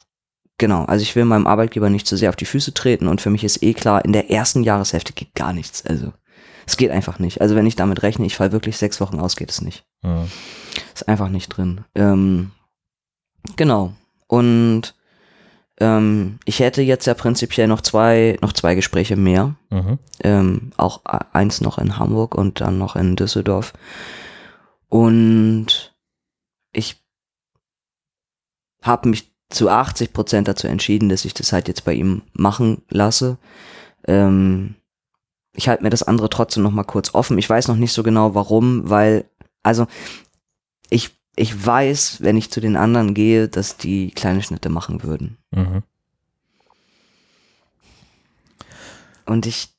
genau, also ich will meinem Arbeitgeber nicht zu sehr auf die Füße treten und für mich ist eh klar, in der ersten Jahreshälfte geht gar nichts. Also, es geht einfach nicht. Also, wenn ich damit rechne, ich fall wirklich sechs Wochen aus, geht es nicht. Ja. Ist einfach nicht drin. Ähm, genau. Und ähm, ich hätte jetzt ja prinzipiell noch zwei, noch zwei Gespräche mehr. Mhm. Ähm, auch e- eins noch in Hamburg und dann noch in Düsseldorf. Und ich habe mich zu 80 Prozent dazu entschieden, dass ich das halt jetzt bei ihm machen lasse. Ähm, ich halte mir das andere trotzdem noch mal kurz offen. Ich weiß noch nicht so genau warum, weil, also ich, ich weiß, wenn ich zu den anderen gehe, dass die kleine Schnitte machen würden. Mhm. Und ich,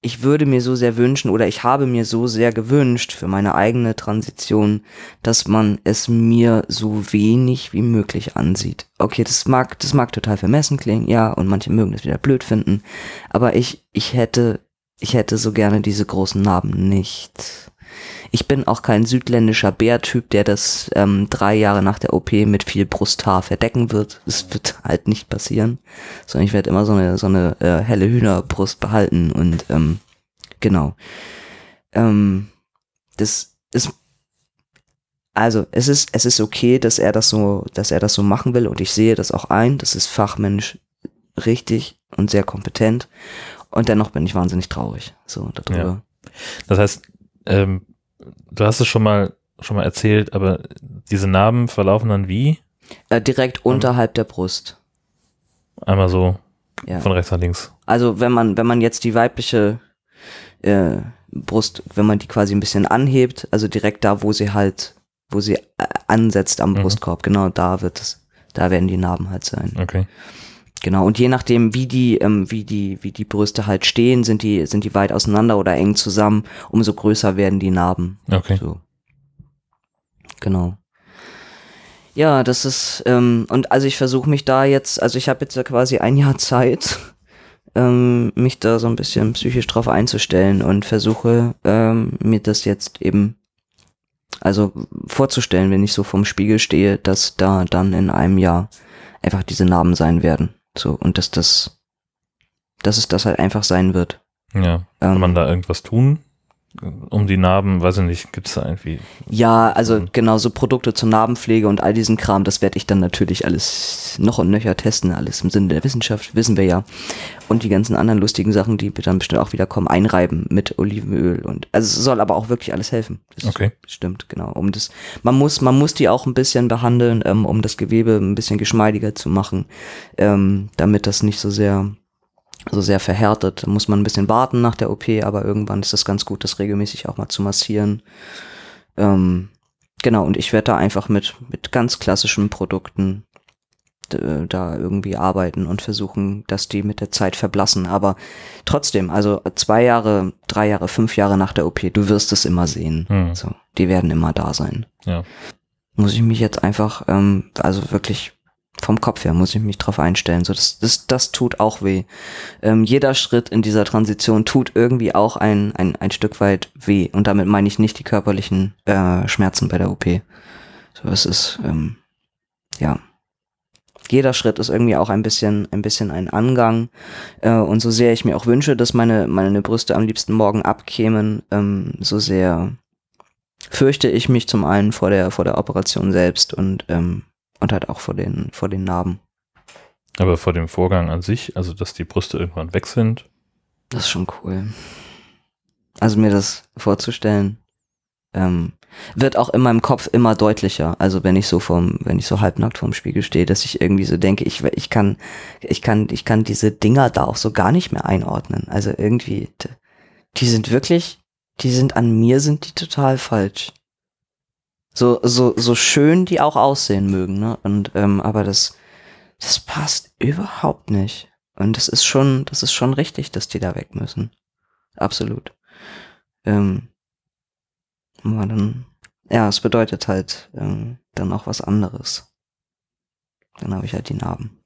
ich würde mir so sehr wünschen oder ich habe mir so sehr gewünscht für meine eigene Transition, dass man es mir so wenig wie möglich ansieht. Okay, das mag, das mag total vermessen klingen, ja, und manche mögen das wieder blöd finden, aber ich, ich hätte, ich hätte so gerne diese großen Narben nicht. Ich bin auch kein südländischer Bärtyp, der das ähm, drei Jahre nach der OP mit viel Brusthaar verdecken wird. Das wird halt nicht passieren. Sondern ich werde immer so eine, so eine äh, helle Hühnerbrust behalten und ähm, genau. Ähm, das ist also es ist es ist okay, dass er das so, dass er das so machen will und ich sehe das auch ein. Das ist fachmännisch richtig und sehr kompetent. Und dennoch bin ich wahnsinnig traurig so darüber. Das heißt, ähm, du hast es schon mal schon mal erzählt, aber diese Narben verlaufen dann wie? Äh, direkt unterhalb der Brust. Einmal so Ja. von rechts nach links. Also wenn man, wenn man jetzt die weibliche äh, Brust, wenn man die quasi ein bisschen anhebt, also direkt da, wo sie halt, wo sie äh, ansetzt am Mhm. Brustkorb, genau da wird es, da werden die Narben halt sein. Okay. Genau. Und je nachdem, wie die, ähm, wie die, wie die Brüste halt stehen, sind die, sind die weit auseinander oder eng zusammen, umso größer werden die Narben. Okay. So. Genau. Ja, das ist, ähm, und also ich versuche mich da jetzt, also ich habe jetzt ja quasi ein Jahr Zeit, ähm, mich da so ein bisschen psychisch drauf einzustellen und versuche ähm, mir das jetzt eben Also vorzustellen, wenn ich so vorm Spiegel stehe, dass da dann in einem Jahr einfach diese Narben sein werden. So, und dass das, dass es das halt einfach sein wird. Ja. Kann Ähm, man da irgendwas tun? Um die Narben, weiß ich nicht, gibt es da irgendwie. Ja, also genau, so Produkte zur Narbenpflege und all diesen Kram, das werde ich dann natürlich alles noch und nöcher testen, alles im Sinne der Wissenschaft, wissen wir ja. Und die ganzen anderen lustigen Sachen, die dann bestimmt auch wieder kommen, einreiben mit Olivenöl und also es soll aber auch wirklich alles helfen. Das Okay. Stimmt, genau. Um das, man muss, man muss die auch ein bisschen behandeln, ähm, um das Gewebe ein bisschen geschmeidiger zu machen, ähm, damit das nicht so sehr so sehr verhärtet. Da muss man ein bisschen warten nach der OP, aber irgendwann ist das ganz gut, das regelmäßig auch mal zu massieren. Ähm, genau, und ich werde da einfach mit, mit ganz klassischen Produkten d- da irgendwie arbeiten und versuchen, dass die mit der Zeit verblassen. Aber trotzdem, also zwei Jahre, drei Jahre, fünf Jahre nach der OP, du wirst es immer sehen. Hm. So, die werden immer da sein. Ja. Muss ich mich jetzt einfach, ähm, also wirklich vom Kopf her muss ich mich drauf einstellen. So, das, das, das tut auch weh. Ähm, jeder Schritt in dieser Transition tut irgendwie auch ein, ein, ein Stück weit weh. Und damit meine ich nicht die körperlichen äh, Schmerzen bei der OP. So, es ist, ähm, ja. Jeder Schritt ist irgendwie auch ein bisschen, ein bisschen ein Angang. Äh, und so sehr ich mir auch wünsche, dass meine, meine Brüste am liebsten morgen abkämen, ähm, so sehr fürchte ich mich zum einen vor der, vor der Operation selbst und, ähm, und halt auch vor den, vor den Narben. Aber vor dem Vorgang an sich, also dass die Brüste irgendwann weg sind, Das ist schon cool. Also mir das vorzustellen, ähm, wird auch in meinem Kopf immer deutlicher. Also wenn ich so vom, wenn ich so halbnackt vorm Spiegel stehe, dass ich irgendwie so denke, ich, ich kann, ich kann, ich kann diese Dinger da auch so gar nicht mehr einordnen. Also irgendwie, die sind wirklich, die sind an mir, sind die total falsch. So, so, so schön die auch aussehen mögen, ne? Und, ähm, aber das, das passt überhaupt nicht. Und das ist schon, das ist schon richtig, dass die da weg müssen. Absolut. Ähm, aber dann, ja, es bedeutet halt ähm, dann auch was anderes. Dann habe ich halt die Narben.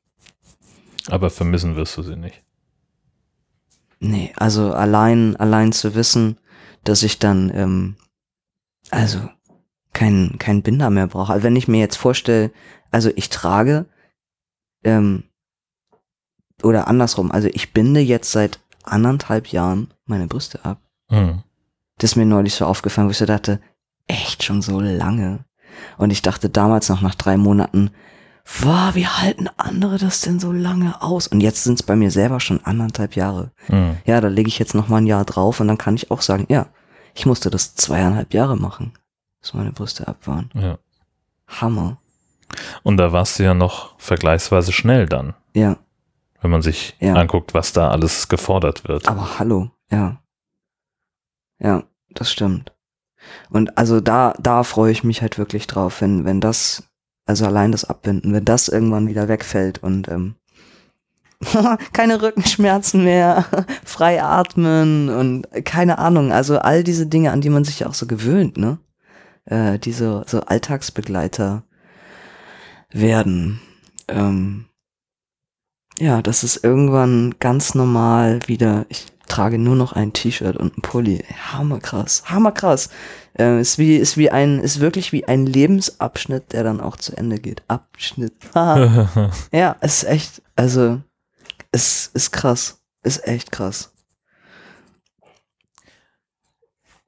aber vermissen wirst du sie nicht. Nee, also allein, allein zu wissen, dass ich dann, ähm, also kein, kein Binder mehr brauche. Also wenn ich mir jetzt vorstelle, also ich trage, ähm, oder andersrum, also ich binde jetzt seit anderthalb Jahren meine Brüste ab. Hm. Das ist mir neulich so aufgefallen, wo ich so dachte, echt schon so lange. Und ich dachte damals noch nach drei Monaten, wow, wie halten andere das denn so lange aus? Und jetzt sind es bei mir selber schon anderthalb Jahre. Hm. Ja, da lege ich jetzt noch mal ein Jahr drauf und dann kann ich auch sagen, ja, ich musste das zweieinhalb Jahre machen, bis meine Brüste ab waren. Ja. Hammer. Und da warst du ja noch vergleichsweise schnell dann, Ja, wenn man sich Ja. anguckt, was da alles gefordert wird. aber hallo, ja. Ja, das stimmt. Und also da, da freue ich mich halt wirklich drauf, wenn, wenn das, also allein das Abbinden, wenn das irgendwann wieder wegfällt und ähm, keine Rückenschmerzen mehr, frei atmen und keine Ahnung, also all diese Dinge, an die man sich ja auch so gewöhnt, ne? Äh, diese so Alltagsbegleiter werden. Ähm, ja, das ist irgendwann ganz normal wieder. Ich trage nur noch ein T-Shirt und ein Pulli. Hammerkrass, hammerkrass. Äh, ist wie, ist wie ein, ist wirklich wie ein Lebensabschnitt, der dann auch zu Ende geht. Abschnitt. Ja, ist echt, also, es ist krass. Ist echt krass.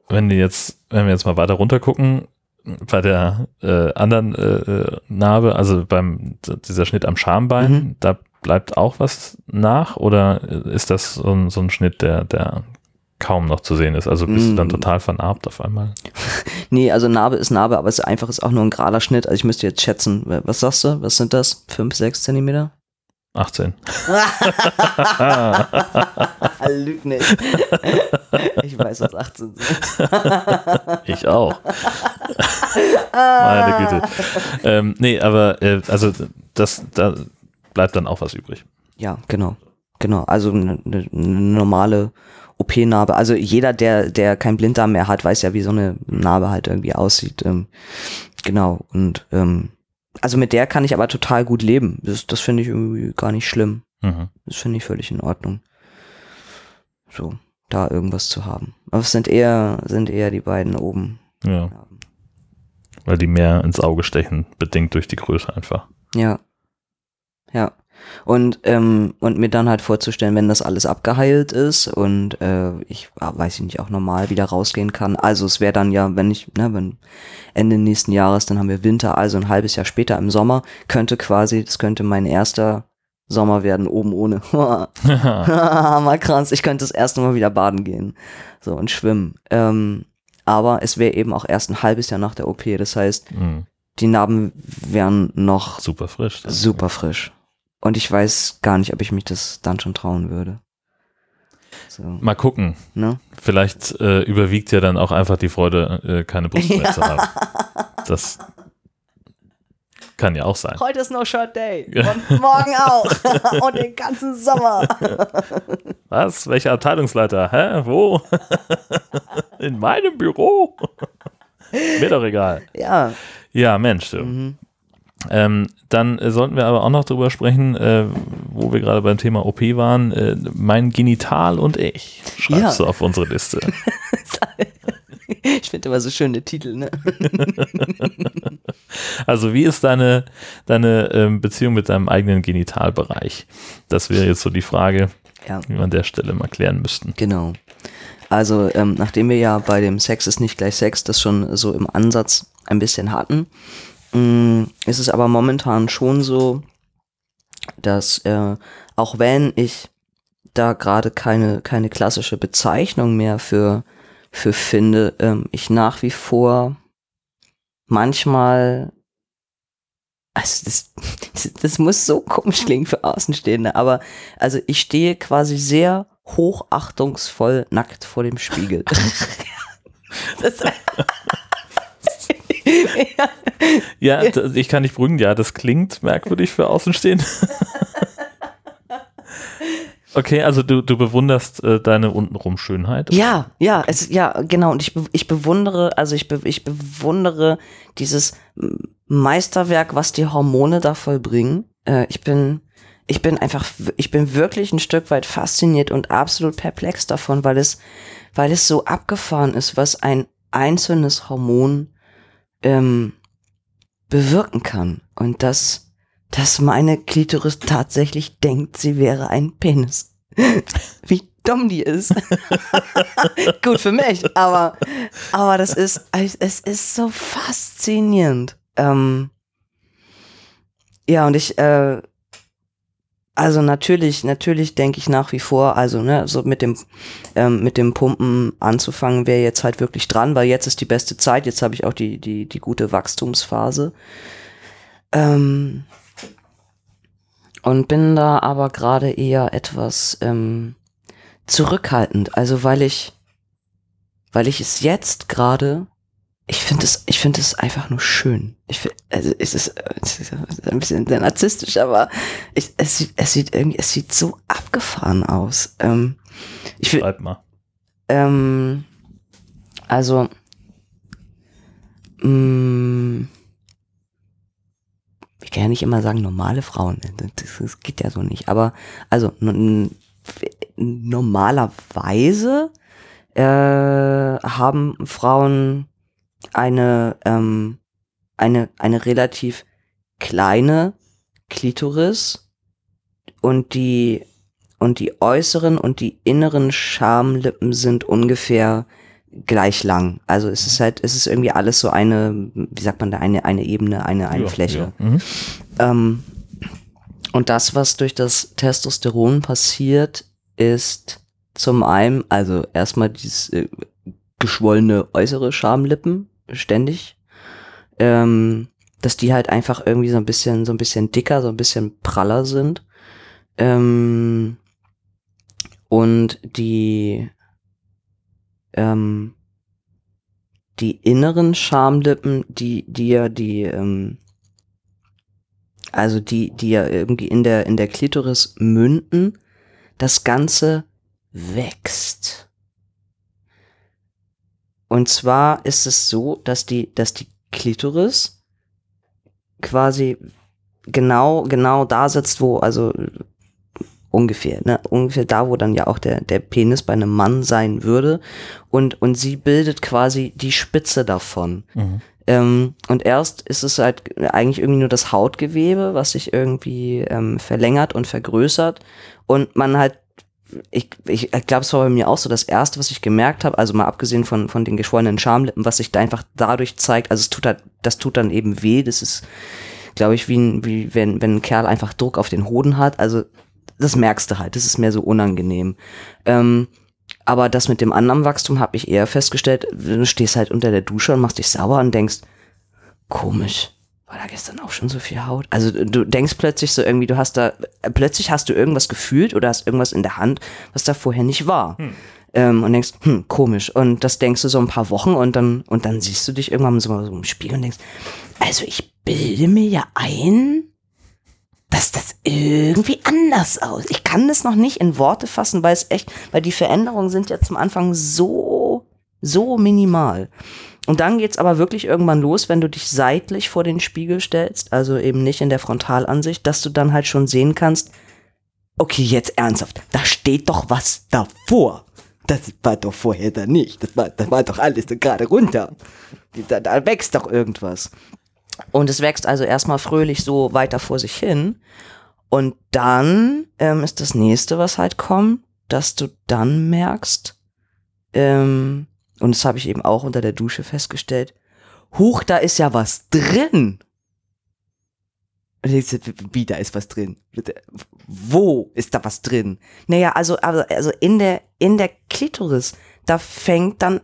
Wenn die jetzt, wenn wir jetzt mal weiter runter gucken, bei der äh, anderen äh, äh, Narbe, also beim dieser Schnitt am Schambein, Mhm. da bleibt auch was nach oder ist das so ein, so ein Schnitt, der, der kaum noch zu sehen ist? Also bist du dann Mm. total vernarbt auf einmal? Nee, also Narbe ist Narbe, aber es ist einfach ist auch nur ein gerader Schnitt. Also ich müsste jetzt schätzen, was sagst du? Was sind das? Fünf, sechs Zentimeter? 18. Lüg nicht. Ich weiß, was 18 sind. Ich auch. Meine Güte. Ähm, nee, aber äh, also das, da bleibt dann auch was übrig. Ja, genau. Genau. Also eine, eine normale OP-Narbe. Also jeder, der, der kein Blinddarm mehr hat, weiß ja, wie so eine Narbe halt irgendwie aussieht. Ähm, genau. Und ähm, also mit der kann ich aber total gut leben. Das, das finde ich irgendwie gar nicht schlimm. Mhm. Das finde ich völlig in Ordnung. So, da irgendwas zu haben. Aber es sind eher, sind eher die beiden oben. Ja. Weil die mehr ins Auge stechen, bedingt durch die Größe einfach. Ja. Ja. Und, ähm, und mir dann halt vorzustellen, wenn das alles abgeheilt ist und äh, ich ah, weiß ich nicht, auch normal wieder rausgehen kann. Also es wäre dann ja, wenn ich, ne, wenn Ende nächsten Jahres, dann haben wir Winter, also ein halbes Jahr später im Sommer, könnte quasi, das könnte mein erster Sommer werden, oben ohne. Mal krass, ich könnte das erste Mal wieder baden gehen. So und schwimmen. Ähm, aber es wäre eben auch erst ein halbes Jahr nach der OP. Das heißt, Mhm. die Narben wären noch Super frisch. super frisch. Und ich weiß gar nicht, ob ich mich das dann schon trauen würde. So, Mal gucken. ne? Vielleicht äh, überwiegt ja dann auch einfach die Freude, äh, keine Brust mehr zu haben. Das kann ja auch sein. Heute ist No Short Day. Und morgen auch. Und den ganzen Sommer. Was? Welcher Abteilungsleiter? Hä? Wo? In meinem Büro? Mir doch egal. Ja. Ja, Mensch, du. Mhm. Ähm, dann äh, sollten wir aber auch noch drüber sprechen, äh, wo wir gerade beim Thema OP waren. Äh, mein Genital und ich. Schreibst Ja. du auf unsere Liste. Ich finde immer so schöne Titel, ne? Also, wie ist deine, deine ähm, Beziehung mit deinem eigenen Genitalbereich? Das wäre jetzt so die Frage, Ja. die wir an der Stelle mal klären müssten. Genau. Also, ähm, nachdem wir ja bei dem Sex ist nicht gleich Sex das schon so im Ansatz ein bisschen hatten, mh, ist es aber momentan schon so, dass äh, auch wenn ich da gerade keine, keine klassische Bezeichnung mehr für, für finde, ähm, ich nach wie vor manchmal also das, das muss so komisch klingen für Außenstehende, aber also ich stehe quasi sehr hochachtungsvoll nackt vor dem Spiegel. das, ja, ich kann dich beruhigen, ja, das klingt merkwürdig für Außenstehende. Okay, also du, du bewunderst äh, deine untenrum Schönheit. ja, ja, es, ja, genau. Und ich, ich bewundere, also ich, be, ich bewundere dieses Meisterwerk, was die Hormone da vollbringen. Äh, ich bin, ich bin einfach, ich bin wirklich ein Stück weit fasziniert und absolut perplex davon, weil es, weil es so abgefahren ist, was ein einzelnes Hormon ähm, bewirken kann. Und dass, dass meine Klitoris tatsächlich denkt, sie wäre ein Penis. Wie dumm die ist. Gut für mich, aber, aber das ist, es ist so faszinierend. Ähm, ja, und ich, äh, also natürlich, natürlich denke ich nach wie vor, also ne, so mit dem, ähm, mit dem Pumpen anzufangen wäre jetzt halt wirklich dran, weil jetzt ist die beste Zeit, jetzt habe ich auch die, die, die gute Wachstumsphase. Ähm, und bin da aber gerade eher etwas ähm, zurückhaltend, also weil ich, weil ich es jetzt gerade, ich finde es, ich finde es einfach nur schön. Ich finde, also es ist, es ist ein bisschen sehr narzisstisch, aber ich, es sieht, es sieht irgendwie, es sieht so abgefahren aus. Ähm, ich will, Schreib mal. ähm, also, mh, ich kann ja nicht immer sagen normale Frauen, das, das geht ja so nicht, aber also normalerweise äh, haben Frauen eine, ähm, eine, eine relativ kleine Klitoris und die und die äußeren und die inneren Schamlippen sind ungefähr gleich lang. Also es ist halt, es ist irgendwie alles so eine, wie sagt man da, eine, eine Ebene, eine, eine Ja, Fläche. Ja. Mhm. Ähm, und das, was durch das Testosteron passiert, ist zum einen, also erstmal dieses äh, geschwollene äußere Schamlippen, ständig, ähm, dass die halt einfach irgendwie so ein bisschen, so ein bisschen dicker, so ein bisschen praller sind. Ähm, und die, ähm, die inneren Schamlippen, die, die ja die, ähm, also die, die ja irgendwie in der, in der Klitoris münden, das Ganze wächst. Und zwar ist es so, dass die, dass die Klitoris quasi genau, genau da sitzt, wo, also ungefähr, ne, ungefähr da, wo dann ja auch der, der Penis bei einem Mann sein würde. Und, und sie bildet quasi die Spitze davon. Mhm. Ähm, und erst ist es halt eigentlich irgendwie nur das Hautgewebe, was sich irgendwie ähm, verlängert und vergrößert. Und man halt, ich, ich glaube, es war bei mir auch so das Erste, was ich gemerkt habe, also mal abgesehen von, von den geschwollenen Schamlippen, was sich da einfach dadurch zeigt, also es tut halt, das tut dann eben weh, das ist, glaube ich, wie, ein, wie wenn, wenn ein Kerl einfach Druck auf den Hoden hat. Also das merkst du halt, das ist mir so unangenehm. Ähm, aber das mit dem anderen Wachstum habe ich eher festgestellt, du stehst halt unter der Dusche und machst dich sauber und denkst, komisch, war da gestern auch schon so viel Haut? Also du denkst plötzlich so irgendwie, du hast da, plötzlich hast du irgendwas gefühlt oder hast irgendwas in der Hand, was da vorher nicht war. Hm. Ähm, und denkst, hm, komisch. Und das denkst du so ein paar Wochen und dann, und dann siehst du dich irgendwann so, so im Spiegel und denkst, also ich bilde mir ja ein, dass das irgendwie anders aus. Ich kann das noch nicht in Worte fassen, weil es echt, weil die Veränderungen sind ja zum Anfang so, so minimal. Und dann geht's aber wirklich irgendwann los, wenn du dich seitlich vor den Spiegel stellst, also eben nicht in der Frontalansicht, dass du dann halt schon sehen kannst, okay, jetzt ernsthaft, da steht doch was davor. Das war doch vorher da nicht. Das war, das war doch alles gerade runter. Da, da wächst doch irgendwas. Und es wächst also erstmal fröhlich so weiter vor sich hin. Und dann ähm, ist das nächste, was halt kommt, dass du dann merkst, ähm, und das habe ich eben auch unter der Dusche festgestellt, huch, da ist ja was drin. Und ich so, wie, da ist was drin? Wo ist da was drin? Naja, also, also, in der, in der Klitoris, da fängt dann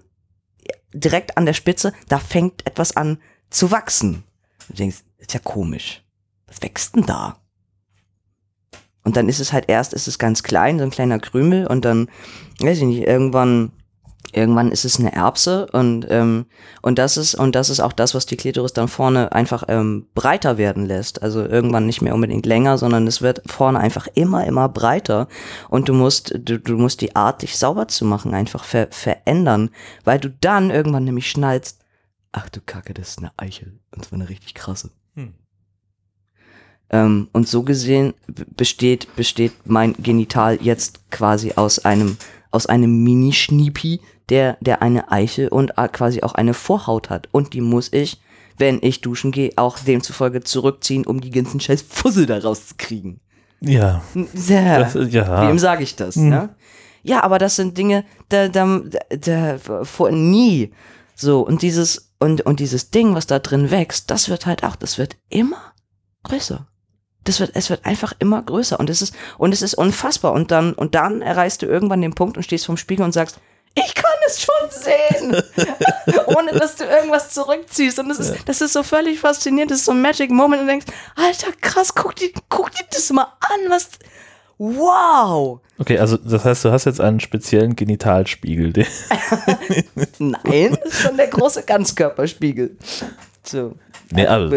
direkt an der Spitze, da fängt etwas an zu wachsen. Du denkst, ist ja komisch. Was wächst denn da? Und dann ist es halt erst, ist es ganz klein, so ein kleiner Krümel und dann, weiß ich nicht, irgendwann, irgendwann ist es eine Erbse und, ähm, und das ist, und das ist auch das, was die Klitoris dann vorne einfach ähm, breiter werden lässt. Also irgendwann nicht mehr unbedingt länger, sondern es wird vorne einfach immer, immer breiter und du musst, du, du musst die Art, dich sauber zu machen, einfach ver verändern, weil du dann irgendwann nämlich schnallst, ach du Kacke, das ist eine Eichel. Und zwar eine richtig krasse. Hm. Ähm, und so gesehen besteht, besteht mein Genital jetzt quasi aus einem, aus einem Mini-Schniepi, der, der eine Eichel und quasi auch eine Vorhaut hat. Und die muss ich, wenn ich duschen gehe, auch demzufolge zurückziehen, um die ganzen scheiß Fussel da rauszukriegen. Ja. Ja. Das, ja. Wem sage ich das? Hm. Ne? Ja, aber das sind Dinge, da, da, da, vor nie. So, und dieses, und, und dieses Ding, was da drin wächst, das wird halt auch, das wird immer größer. Das wird, es wird einfach immer größer und es ist, und es ist unfassbar. Und dann, und dann erreichst du irgendwann den Punkt und stehst vorm Spiegel und sagst, ich kann es schon sehen, ohne dass du irgendwas zurückziehst. Und das ist, das ist so völlig faszinierend. Das ist so ein Magic Moment und du denkst, Alter, krass, guck dir, guck dir das mal an, was, wow. Okay, also das heißt, du hast jetzt einen speziellen Genitalspiegel. Nein, das ist schon der große Ganzkörperspiegel. So. Nee, also,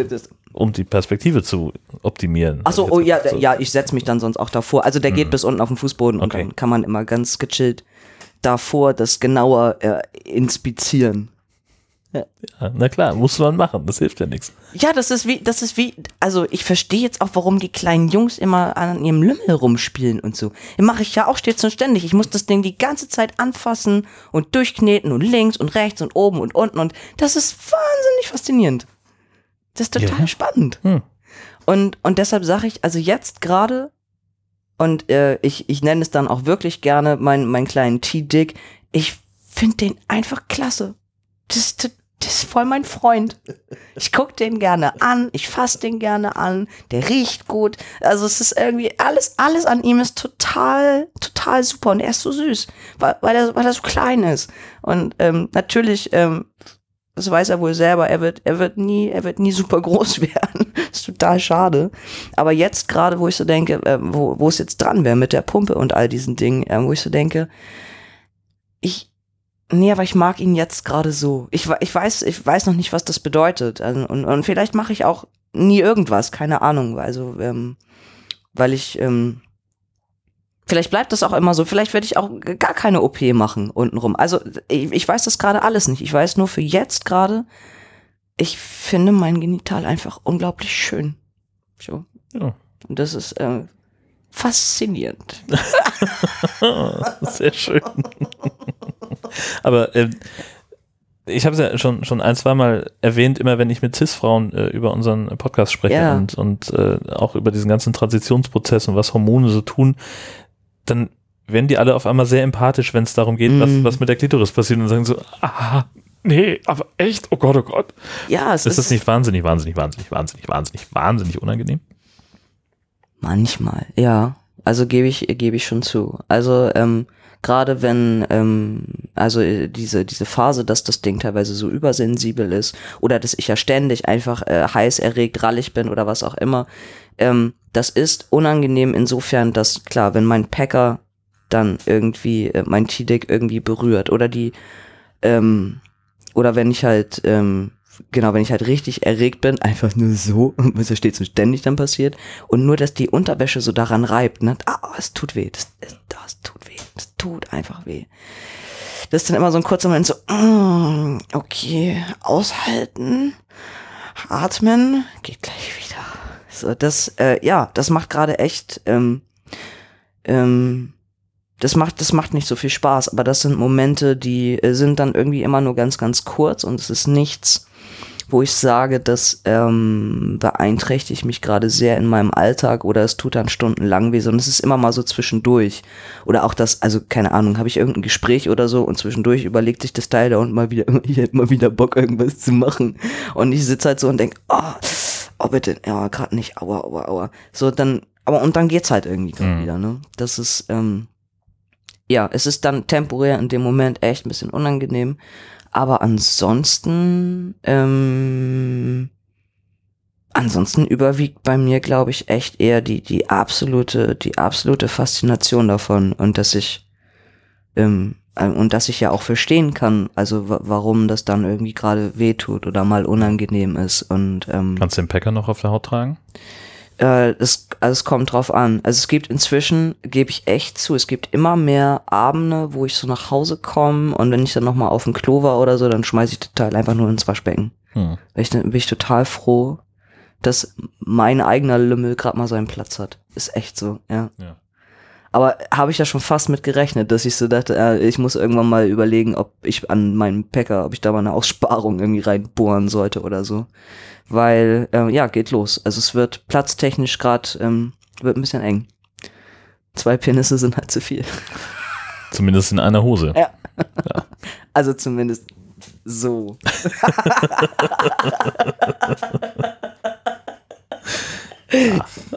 um die Perspektive zu optimieren. Achso, oh ja, so. ja, ich setze mich dann sonst auch davor. Also der geht mhm. bis unten auf den Fußboden okay. und dann kann man immer ganz gechillt davor das genauer äh, inspizieren. Ja, na klar, muss man machen, das hilft ja nichts. Ja, das ist wie, das ist wie, also ich verstehe jetzt auch, warum die kleinen Jungs immer an ihrem Lümmel rumspielen und so. Mache ich ja auch stets und ständig. Ich muss das Ding die ganze Zeit anfassen und durchkneten und links und rechts und oben und unten und das ist wahnsinnig faszinierend. Das ist total ja. spannend. Hm. Und, und deshalb sage ich, also jetzt gerade, und äh, ich, ich nenne es dann auch wirklich gerne meinen mein kleinen T-Dick, ich finde den einfach klasse. Das ist das ist voll mein Freund. Ich guck den gerne an, ich fass den gerne an, der riecht gut. Also es ist irgendwie alles, alles an ihm ist total, total super und er ist so süß, weil, weil, er, weil er so klein ist. Und ähm, natürlich, ähm, das weiß er wohl selber, er wird, er wird nie, er wird nie super groß werden. das ist total schade. Aber jetzt gerade, wo ich so denke, äh, wo, wo es jetzt dran wäre mit der Pumpe und all diesen Dingen, äh, wo ich so denke, ich, Nee, aber ich mag ihn jetzt gerade so. Ich, ich, weiß, ich weiß noch nicht, was das bedeutet. Also, und, und vielleicht mache ich auch nie irgendwas, keine Ahnung. Also, ähm, weil ich, ähm, vielleicht bleibt das auch immer so. Vielleicht werde ich auch gar keine OP machen untenrum. Also, ich, ich weiß das gerade alles nicht. Ich weiß nur für jetzt gerade, ich finde mein Genital einfach unglaublich schön. So. Ja. Und das ist äh, faszinierend. Sehr schön. Aber ähm, ich habe es ja schon, schon ein, zweimal erwähnt, immer wenn ich mit CIS-Frauen äh, über unseren Podcast spreche Ja. und, und äh, auch über diesen ganzen Transitionsprozess und was Hormone so tun, dann werden die alle auf einmal sehr empathisch, wenn es darum geht, was, Mhm. was mit der Klitoris passiert und sagen so, ah, nee, aber echt, oh Gott, oh Gott. Ja, es Ist ist, das nicht wahnsinnig, wahnsinnig, wahnsinnig, wahnsinnig, wahnsinnig, wahnsinnig unangenehm? manchmal, ja. Also gebe ich, gebe ich schon zu. Also, ähm, gerade wenn, ähm, also äh, diese, diese Phase, dass das Ding teilweise so übersensibel ist oder dass ich ja ständig einfach äh, heiß erregt, rallig bin oder was auch immer, ähm, das ist unangenehm insofern, dass klar, wenn mein Packer dann irgendwie äh, mein T-Deck irgendwie berührt oder die, ähm, oder wenn ich halt, ähm, genau, wenn ich halt richtig erregt bin, einfach nur so, was ja stets und ständig dann passiert, und nur, dass die Unterwäsche so daran reibt, ne, ah, es tut weh, das, das, das tut weh, das tut einfach weh. Das ist dann immer so ein kurzer Moment so, mm, okay, aushalten, atmen, geht gleich wieder. So, das, äh, ja, das macht gerade echt, ähm, ähm, das macht, das macht nicht so viel Spaß, aber das sind Momente, die äh, sind dann irgendwie immer nur ganz, ganz kurz und es ist nichts, wo ich sage, das ähm, beeinträchtigt mich gerade sehr in meinem Alltag oder es tut dann stundenlang weh, sondern es ist immer mal so zwischendurch. Oder auch das, also keine Ahnung, habe ich irgendein Gespräch oder so und zwischendurch überlegt sich das Teil da und mal wieder, ich hätte mal wieder Bock, irgendwas zu machen. Und ich sitze halt so und denk, oh, oh bitte, ja, gerade nicht, aua, aua, aua. So, dann, aber und dann geht's halt irgendwie grad Mhm. wieder, ne? Das ist, ähm, ja, es ist dann temporär in dem Moment echt ein bisschen unangenehm. Aber ansonsten, ähm, ansonsten überwiegt bei mir, glaube ich, echt eher die, die absolute, die absolute Faszination davon und dass ich, ähm, äh, und dass ich ja auch verstehen kann, also wa- warum das dann irgendwie gerade wehtut oder mal unangenehm ist und ähm, Kannst du den Packer noch auf der Haut tragen? Äh, es, also es kommt drauf an. Also es gibt inzwischen, gebe ich echt zu, es gibt immer mehr Abende, wo ich so nach Hause komme und wenn ich dann nochmal auf dem Klo war oder so, dann schmeiße ich das Teil einfach nur ins Waschbecken. Hm. Weil ich, dann bin ich total froh, dass mein eigener Lümmel gerade mal seinen Platz hat. Ist echt so, ja. Ja. Aber habe ich ja schon fast mit gerechnet, dass ich so dachte, äh, ich muss irgendwann mal überlegen, ob ich an meinen Packer, ob ich da mal eine Aussparung irgendwie reinbohren sollte oder so. Weil, äh, ja, geht los. Also es wird platztechnisch gerade, ähm, wird ein bisschen eng. Zwei Penisse sind halt zu viel. Zumindest in einer Hose. Ja. Also zumindest so.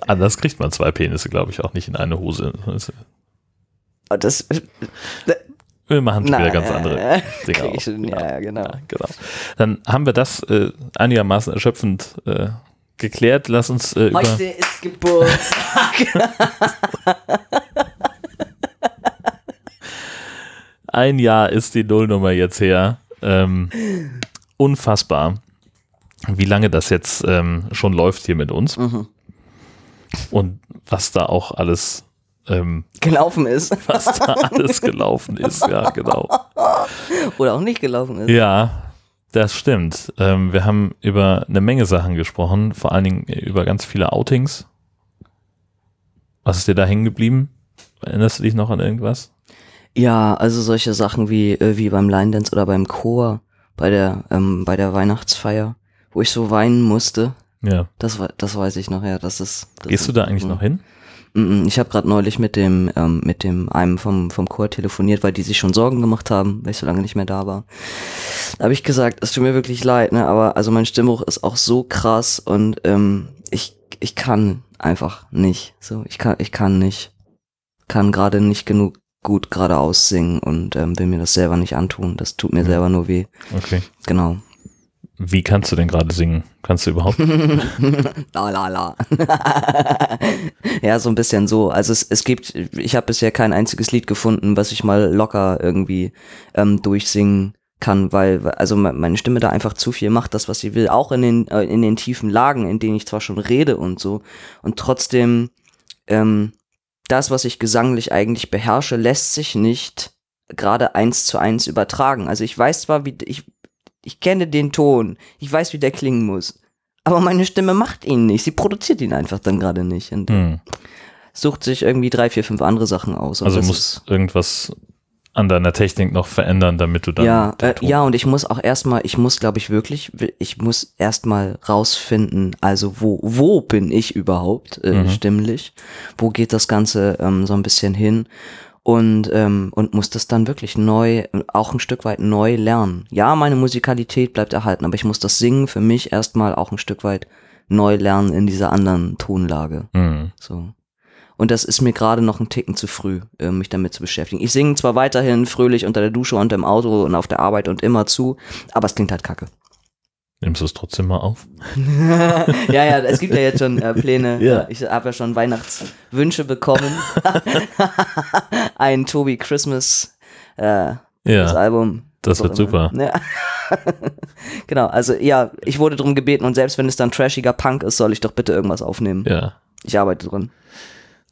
Anders kriegt man zwei Penisse, glaube ich, auch nicht in eine Hose. Und das, Wir machen schon wieder ganz andere Dinge. schon, ja, ja, genau. Ja, genau. Dann haben wir das äh, einigermaßen erschöpfend äh, geklärt. Lass uns äh, über. Heute ist Geburtstag. Ein Jahr ist die Nullnummer jetzt her. Ähm, unfassbar, wie lange das jetzt ähm, schon läuft hier mit uns Mhm. und was da auch alles, ähm, gelaufen ist. was da alles gelaufen ist. Ja, genau. Oder auch nicht gelaufen ist. Ja, das stimmt. Ähm, wir haben über eine Menge Sachen gesprochen, vor allen Dingen über ganz viele Outings. Was ist dir da hängen geblieben? Erinnerst du dich noch an irgendwas? Ja, also solche Sachen wie, äh, wie beim Line Dance oder beim Chor, bei der, ähm, bei der Weihnachtsfeier, wo ich so weinen musste. Ja. Das, das weiß ich noch, ja. Das ist. Das Gehst du da eigentlich noch hin? Ich habe gerade neulich mit dem, ähm, mit dem einem vom, vom Chor telefoniert, weil die sich schon Sorgen gemacht haben, weil ich so lange nicht mehr da war. Da habe ich gesagt, es tut mir wirklich leid, ne? Aber also mein Stimmbruch ist auch so krass und ähm, ich, ich kann einfach nicht. So, ich kann, ich kann nicht. Kann gerade nicht genug gut geradeaus singen und ähm, will mir das selber nicht antun. Das tut mir Mhm. selber nur weh. Okay. Genau. Wie kannst du denn gerade singen? Kannst du überhaupt? la la la. ja, so ein bisschen so. Also es, es gibt, ich habe bisher kein einziges Lied gefunden, was ich mal locker irgendwie ähm, durchsingen kann, weil also me- meine Stimme da einfach zu viel macht, das was sie will, auch in den äh, in den tiefen Lagen, in denen ich zwar schon rede und so und trotzdem ähm, das, was ich gesanglich eigentlich beherrsche, lässt sich nicht gerade eins zu eins übertragen. Also ich weiß zwar, wie ich ich kenne den Ton, ich weiß, wie der klingen muss. Aber meine Stimme macht ihn nicht. Sie produziert ihn einfach dann gerade nicht. Und Hm. sucht sich irgendwie drei, vier, fünf andere Sachen aus. Also muss irgendwas an deiner Technik noch verändern, damit du dann. ja, äh, ja, und ich muss auch erstmal, ich muss, glaube ich, wirklich, ich muss erstmal rausfinden, also wo, wo bin ich überhaupt äh, Mhm. stimmlich? Wo geht das Ganze ähm, so ein bisschen hin? Und, ähm, und muss das dann wirklich neu, auch ein Stück weit neu lernen. Ja, meine Musikalität bleibt erhalten, aber ich muss das Singen für mich erstmal auch ein Stück weit neu lernen in dieser anderen Tonlage. Mhm. So. Und das ist mir gerade noch ein Ticken zu früh, äh, mich damit zu beschäftigen. Ich singe zwar weiterhin fröhlich unter der Dusche und im Auto und auf der Arbeit und immer zu, aber es klingt halt kacke. Nimmst du es trotzdem mal auf? ja, ja, es gibt ja jetzt schon äh, Pläne. Ja. Ich habe ja schon Weihnachtswünsche bekommen. Ein Tobi Christmas äh, das Ja, Album. das wird super. Ja. genau, also ja, ich wurde darum gebeten und selbst wenn es dann trashiger Punk ist, soll ich doch bitte irgendwas aufnehmen. ja. Ich arbeite dran.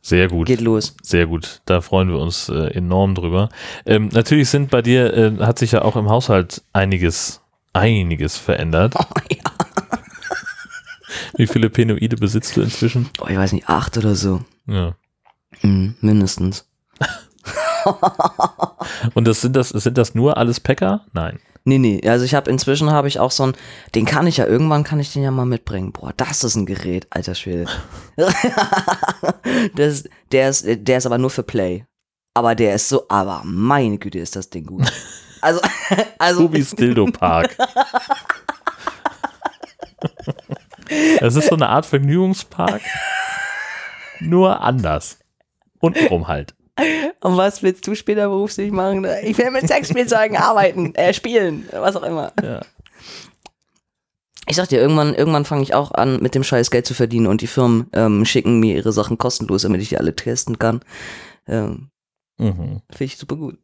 Sehr gut. Geht los. Sehr gut, da freuen wir uns äh, enorm drüber. Ähm, natürlich sind bei dir, äh, hat sich ja auch im Haushalt einiges, einiges verändert. Oh, ja. Wie viele Penoide besitzt du inzwischen? Oh, ich weiß nicht, acht oder so. Ja. Mhm, mindestens. Und das sind das, sind das nur alles Packer? Nein. Nee, nee, also ich habe inzwischen habe ich auch so ein, den kann ich ja, irgendwann kann ich den ja mal mitbringen. Boah, das ist ein Gerät, alter Schwede. das, der, ist, der ist aber nur für Play. Aber der ist so, aber meine Güte, ist das Ding gut. Also, also, Tobis Dildo Park. Es ist so eine Art Vergnügungspark, nur anders. Untenrum halt. und was willst du später beruflich machen? Ich will mit Sexspielzeugen arbeiten, äh, spielen, was auch immer. Ja. Ich sag dir, irgendwann, irgendwann fange ich auch an, mit dem Scheiß Geld zu verdienen und die Firmen ähm, schicken mir ihre Sachen kostenlos, damit ich die alle testen kann. Ähm, Mhm. Finde ich super gut.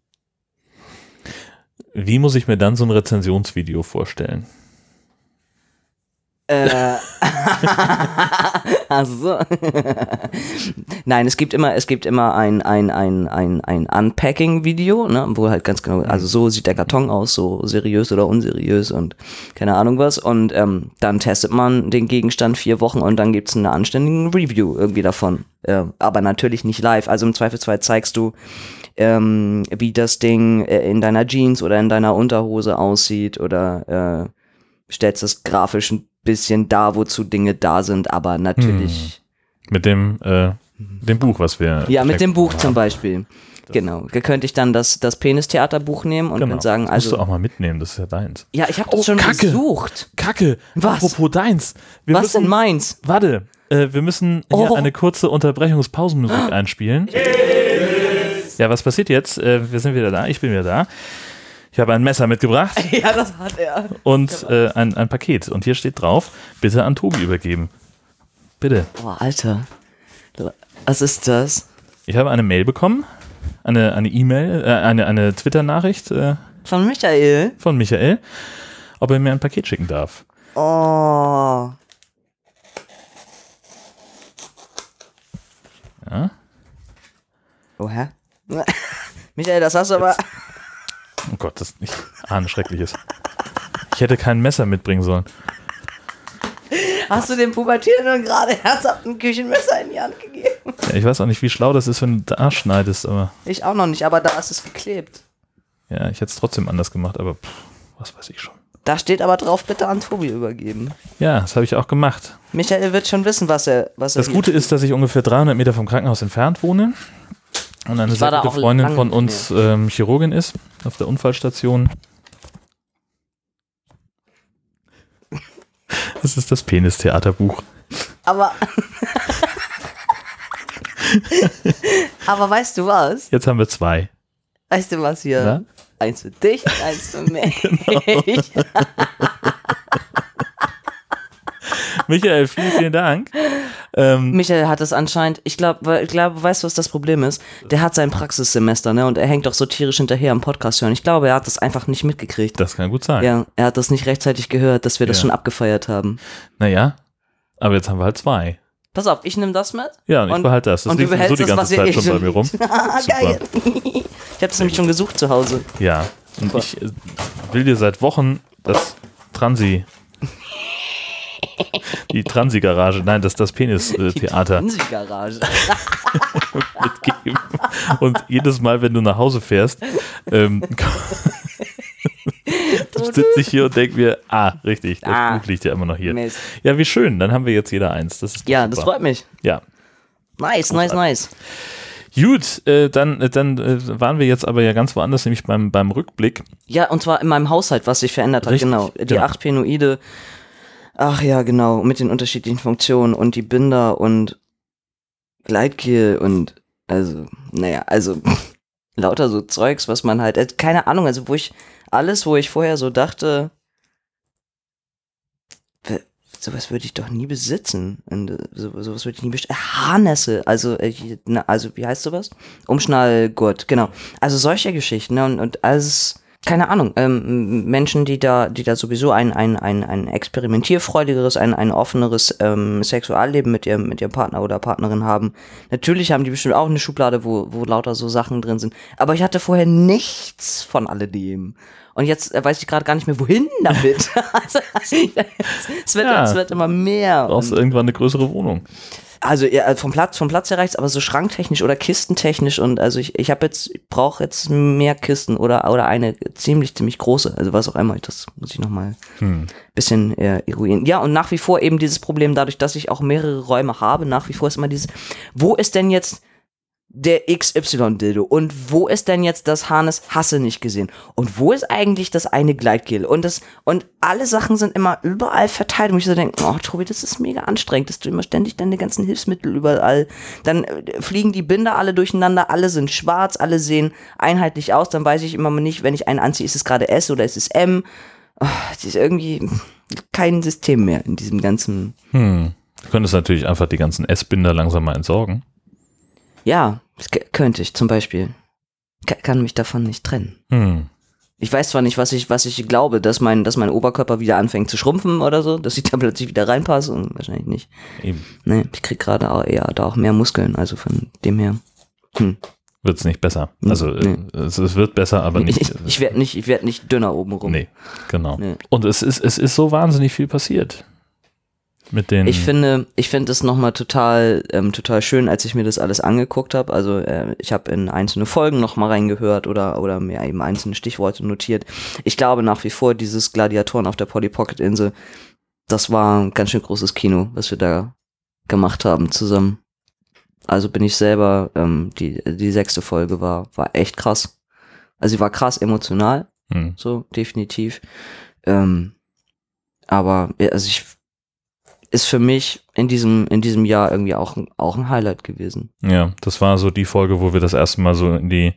Wie muss ich mir dann so ein Rezensionsvideo vorstellen? Äh, also so. Nein, es gibt immer, es gibt immer ein, ein, ein, ein, ein Unpacking-Video, ne, wo halt ganz genau, also so sieht der Karton aus, so seriös oder unseriös und keine Ahnung was. Und ähm, dann testet man den Gegenstand vier Wochen und dann gibt's eine anständige Review irgendwie davon. Äh, aber natürlich nicht live. Also im Zweifelsfall zeigst du, ähm, wie das Ding äh, in deiner Jeans oder in deiner Unterhose aussieht oder äh, stellst das grafisch ein bisschen dar, wozu Dinge da sind, aber natürlich. Mit dem, äh, dem Buch, was wir. Ja, mit dem Buch haben. zum Beispiel. Genau. Da könnte ich dann das, das Penis-Theaterbuch nehmen und Genau. sagen, das musst also. du auch mal mitnehmen, das ist ja deins. Ja, ich habe das Oh, schon Kacke. gesucht. Kacke! Was? Apropos deins. Wir Was müssen, denn meins? Warte, äh, wir müssen hier Oh. eine kurze Unterbrechungspausenmusik einspielen. Ja, was passiert jetzt? Äh, wir sind wieder da, ich bin wieder da. Ich habe ein Messer mitgebracht Ja, das hat er. und äh, ein, ein Paket. Und hier steht drauf, bitte an Tobi übergeben. Bitte. Boah, Alter. Was ist das? Ich habe eine Mail bekommen, eine eine E-Mail, äh, eine, eine Twitter-Nachricht äh, Von Michael? von Michael, ob er mir ein Paket schicken darf. Oh. Ja? Oh, hä? Michael, das hast du aber. Oh Gott, das ich ahne Schreckliches. Ich hätte kein Messer mitbringen sollen. Hast du dem Pubertierenden gerade herzhaft ein Küchenmesser in die Hand gegeben? Ja, ich weiß auch nicht, wie schlau das ist, wenn du da schneidest, aber Ich auch noch nicht, aber da ist es geklebt. ja, ich hätte es trotzdem anders gemacht, aber pff, was weiß ich schon. Da steht aber drauf, bitte an Tobi übergeben. Ja, das habe ich auch gemacht. Michael wird schon wissen, was er. Was Das er Gute ist, dass ich ungefähr 300 Meter vom Krankenhaus entfernt wohne und eine sehr gute Freundin von uns ähm, Chirurgin ist auf der Unfallstation. Das ist das Penis-Theaterbuch. Aber. aber weißt du was? Jetzt haben wir zwei. Weißt du was hier? Na? Eins für dich, eins für mich. Michael, vielen, vielen Dank. Ähm, Michael hat es anscheinend, ich glaube, ich glaub, weißt du, was das Problem ist? Der hat sein Praxissemester, ne? Und er hängt doch so tierisch hinterher am Podcast hören. Ich glaube, er hat das einfach nicht mitgekriegt. das kann gut sein. Ja, er hat das nicht rechtzeitig gehört, dass wir das Ja. schon abgefeiert haben. Naja, aber jetzt haben wir halt zwei. Pass auf, ich nehme das mit. Ja, und ich behalte das. Das und du liegt sowieso behältst die das, was ganze Zeit eh schon bei mir rum. Ah, geil. ich habe das nämlich schon gesucht zu Hause. Ja, und Super. ich äh, will dir seit Wochen das Transi. Die Transi-Garage, nein, das, das Penis-Theater In die Garage. mitgeben. Und jedes Mal, wenn du nach Hause fährst, ähm, sitze ich hier und denke mir, ah, richtig, das Ah. Buch liegt ja immer noch hier. Mist. Ja, wie schön, dann haben wir jetzt jeder eins. Das ist Ja, super. das freut mich. Ja. Nice, nice, nice. Gut, äh, dann, äh, dann äh, waren wir jetzt aber ja ganz woanders, nämlich beim, beim Rückblick. Ja, und zwar in meinem Haushalt, was sich verändert hat, Richtig, genau. Die genau. acht Penoide. Ach ja, genau, mit den unterschiedlichen Funktionen und die Binder und Gleitgel und also, naja, also lauter so Zeugs, was man halt, äh, keine Ahnung, also wo ich alles, wo ich vorher so dachte, sowas würde ich doch nie besitzen. Und äh, so, sowas würde ich nie bestellen. Harnesse, also, äh, also wie heißt sowas? Umschnallgurt, genau. Also solche Geschichten, ne? Und, und alles, keine Ahnung, ähm, Menschen, die da, die da sowieso ein, ein, ein, ein experimentierfreudigeres, ein, ein offeneres ähm, Sexualleben mit ihrem, mit ihrem Partner oder Partnerin haben. Natürlich haben die bestimmt auch eine Schublade, wo, wo lauter so Sachen drin sind. Aber ich hatte vorher nichts von alledem. Und jetzt äh, weiß ich gerade gar nicht mehr, wohin damit. also, also, es, wird, Ja. es wird immer mehr. Du brauchst irgendwann eine größere Wohnung. Also ja, vom Platz, vom Platz her reicht's, aber so schranktechnisch oder kistentechnisch und also ich, ich habe jetzt, ich brauche jetzt mehr Kisten oder oder eine ziemlich, ziemlich große, also was auch immer, das muss ich nochmal Hm. bisschen äh, eruieren. Ja, und nach wie vor eben dieses Problem, dadurch, dass ich auch mehrere Räume habe, nach wie vor ist immer dieses, wo ist denn jetzt der XY-Dildo und wo ist denn jetzt das Harness? Hasse nicht gesehen. Und wo ist eigentlich das eine Gleitgel? Und das und alle Sachen sind immer überall verteilt. Und ich so denke, oh Tobi, das ist mega anstrengend, dass du immer ständig deine ganzen Hilfsmittel überall, dann äh, fliegen die Binder alle durcheinander, alle sind schwarz, alle sehen einheitlich aus, dann weiß ich immer nicht, wenn ich einen anziehe, ist es gerade S oder ist es M, oh, es ist irgendwie kein System mehr in diesem ganzen, Hm. Du könntest natürlich einfach die ganzen S-Binder langsam mal entsorgen. Ja, k- könnte ich zum Beispiel, Ka- kann mich davon nicht trennen. Hm. Ich weiß zwar nicht, was ich, was ich glaube, dass mein, dass mein Oberkörper wieder anfängt zu schrumpfen oder so, dass ich da plötzlich wieder reinpasse und wahrscheinlich nicht. Eben. Nee, ich krieg gerade auch eher da auch mehr Muskeln, also von dem her. Hm. Wird es nicht besser. Nee, Also nee. äh, es, es wird besser, aber nicht. Ich, ich werde nicht, ich werd nicht dünner oben rum. Nee, genau. Nee. Und es ist, es ist so wahnsinnig viel passiert. Mit den. Ich finde, ich finde es nochmal total, ähm, total schön, als ich mir das alles angeguckt habe. Also äh, ich habe in einzelne Folgen nochmal reingehört oder oder mir eben einzelne Stichworte notiert. Ich glaube nach wie vor, dieses Gladiatoren auf der Polly Pocket Insel, das war ein ganz schön großes Kino, was wir da gemacht haben zusammen. Also bin ich selber, ähm, die die sechste Folge war war echt krass. Also sie war krass emotional, hm. so definitiv. Ähm, aber also ich ist für mich in diesem in diesem Jahr irgendwie auch ein- auch ein Highlight gewesen. Ja, das war so die Folge, wo wir das erste Mal so in die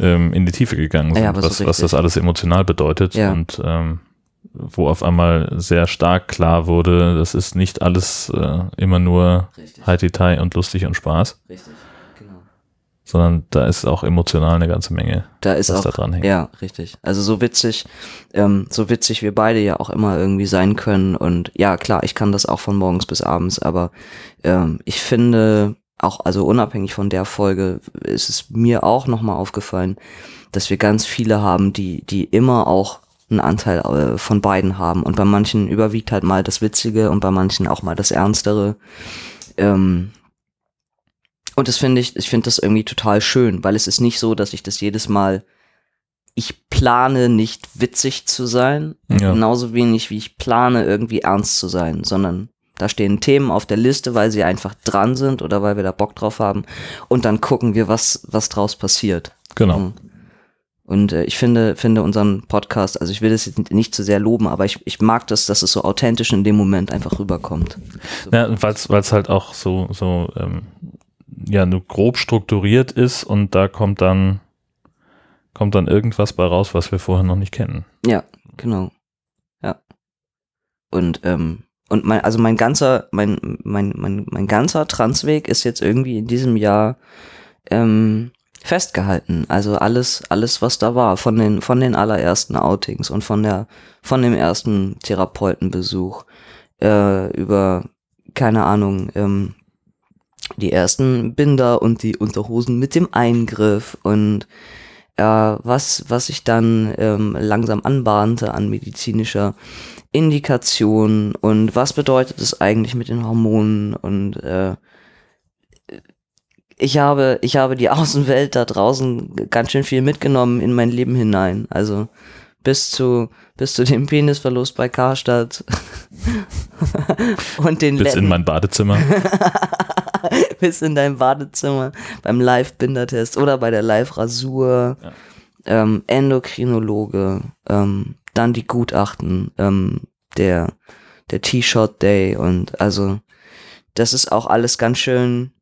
ähm, in die Tiefe gegangen sind, Ja, aber so was, was das alles emotional bedeutet Ja. und ähm, wo auf einmal sehr stark klar wurde, das ist nicht alles äh, immer nur Richtig, Haiti und lustig und Spaß, richtig. Sondern da ist auch emotional eine ganze Menge, Da ist was auch da dran hängt. ja richtig. Also so witzig, ähm, so witzig wir beide ja auch immer irgendwie sein können und ja klar, ich kann das auch von morgens bis abends, aber ähm, ich finde auch also unabhängig von der Folge ist es mir auch noch mal aufgefallen, dass wir ganz viele haben, die die immer auch einen Anteil äh, von beiden haben und bei manchen überwiegt halt mal das Witzige und bei manchen auch mal das Ernstere. Ähm, und das finde ich, ich finde das irgendwie total schön, weil es ist nicht so, dass ich das jedes Mal, ich plane nicht witzig zu sein, Ja. genauso wenig wie ich plane irgendwie ernst zu sein, sondern da stehen Themen auf der Liste, weil sie einfach dran sind oder weil wir da Bock drauf haben und dann gucken wir, was, was draus passiert. Genau. Mhm. Und äh, ich finde, finde unseren Podcast, also ich will das jetzt nicht zu sehr loben, aber ich, ich mag das, dass es so authentisch in dem Moment einfach rüberkommt. Ja, weil es halt auch so, so ähm, ja, nur grob strukturiert ist und da kommt dann, kommt dann irgendwas bei raus, was wir vorher noch nicht kennen. Ja, genau. Ja. Und, ähm, und mein, also mein ganzer, mein, mein, mein, mein ganzer Transweg ist jetzt irgendwie in diesem Jahr ähm, festgehalten. Also alles, alles, was da war, von den, von den allerersten Outings und von der, von dem ersten Therapeutenbesuch, äh, über, keine Ahnung, ähm, die ersten Binder und die Unterhosen mit dem Eingriff und äh, was, was sich dann ähm, langsam anbahnte an medizinischer Indikation und was bedeutet es eigentlich mit den Hormonen und äh, ich habe, ich habe die Außenwelt da draußen ganz schön viel mitgenommen in mein Leben hinein. Also bis zu, bis zu dem Penisverlust bei Karstadt und den Bis in Letten- mein Badezimmer. bis in dein Badezimmer beim Live-Bindertest oder bei der Live-Rasur, Ja. ähm, Endokrinologe, ähm, dann die Gutachten, ähm, der, der T-Shirt-Day und also das ist auch alles ganz schön,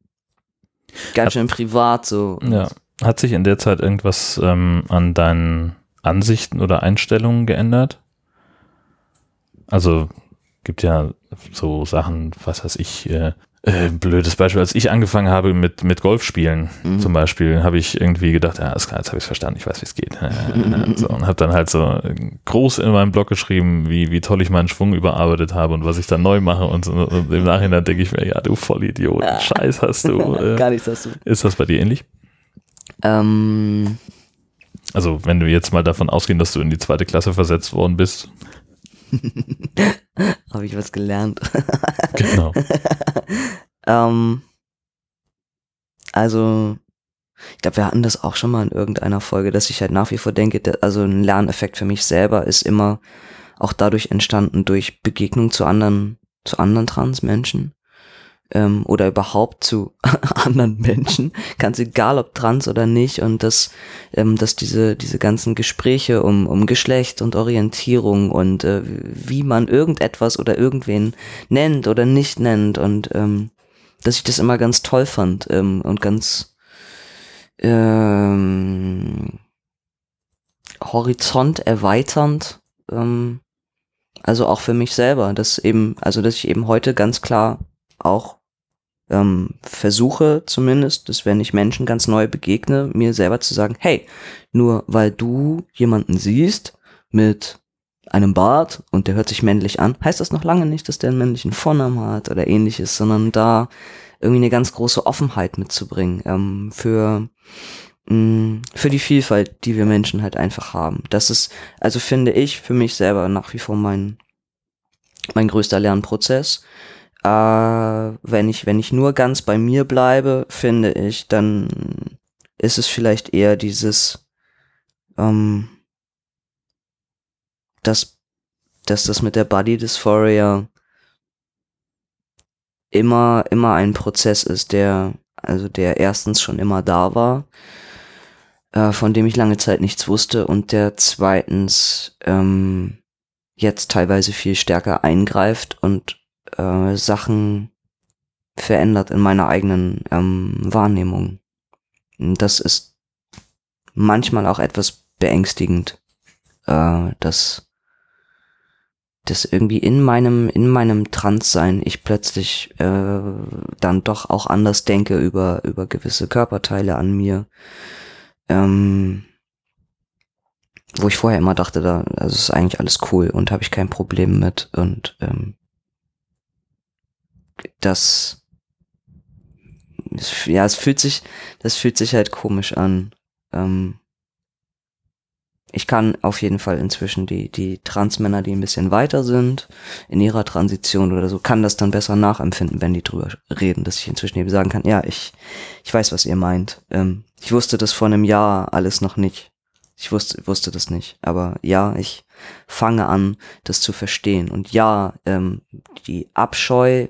ganz schön privat so. Ja. Hat sich in der Zeit irgendwas ähm, an deinen Ansichten oder Einstellungen geändert? Also gibt ja so Sachen, was weiß ich, äh, äh, blödes Beispiel, als ich angefangen habe mit, mit Golfspielen Mhm. zum Beispiel, habe ich irgendwie gedacht, ja, alles klar, jetzt habe ich es verstanden, ich weiß, wie es geht. so, und habe dann halt so groß in meinem Blog geschrieben, wie, wie toll ich meinen Schwung überarbeitet habe und was ich dann neu mache und, so, und im Nachhinein denke ich mir, ja, du Vollidiot, Scheiß hast du. Äh, Gar nichts hast du. ist das bei dir ähnlich? Ähm, Also, wenn du jetzt mal davon ausgehen, dass du in die zweite Klasse versetzt worden bist. habe ich was gelernt. Genau. Ähm, also, ich glaube, wir hatten das auch schon mal in irgendeiner Folge, dass ich halt nach wie vor denke, also ein Lerneffekt für mich selber ist immer auch dadurch entstanden durch Begegnung zu anderen, zu anderen Transmenschen ähm, oder überhaupt zu anderen Menschen, ganz egal ob trans oder nicht und dass, ähm, dass diese, diese ganzen Gespräche um, um Geschlecht und Orientierung und äh, wie man irgendetwas oder irgendwen nennt oder nicht nennt und ähm, dass ich das immer ganz toll fand ähm, und ganz ähm, horizont erweiternd. Ähm, also auch für mich selber, dass eben, also dass ich eben heute ganz klar auch ähm, versuche zumindest, dass wenn ich Menschen ganz neu begegne, mir selber zu sagen, hey, nur weil du jemanden siehst mit einem Bart und der hört sich männlich an, heißt das noch lange nicht, dass der einen männlichen Vornamen hat oder ähnliches, sondern da irgendwie eine ganz große Offenheit mitzubringen ähm, für mh, für die Vielfalt, die wir Menschen halt einfach haben. Das ist, also finde ich für mich selber nach wie vor mein mein größter Lernprozess. Äh, wenn ich wenn ich nur ganz bei mir bleibe, finde ich, dann ist es vielleicht eher dieses ähm, dass, dass das mit der Body Dysphoria immer, immer ein Prozess ist, der, also der erstens schon immer da war, äh, von dem ich lange Zeit nichts wusste und der zweitens ähm, jetzt teilweise viel stärker eingreift und äh, Sachen verändert in meiner eigenen ähm, Wahrnehmung. Das ist manchmal auch etwas beängstigend, äh, dass dass irgendwie in meinem in meinem Transsein ich plötzlich äh, dann doch auch anders denke über über gewisse Körperteile an mir, ähm, wo ich vorher immer dachte, da also ist eigentlich alles cool und habe ich kein Problem mit und ähm, das ja es fühlt sich das fühlt sich halt komisch an. Ähm, ich kann auf jeden Fall inzwischen die, die Transmänner, die ein bisschen weiter sind, in ihrer Transition oder so, kann das dann besser nachempfinden, wenn die drüber reden, dass ich inzwischen eben sagen kann, ja, ich, ich weiß, was ihr meint. Ähm, ich wusste das vor einem Jahr alles noch nicht. Ich wusste, wusste das nicht. Aber ja, ich fange an, das zu verstehen. Und ja, ähm, die Abscheu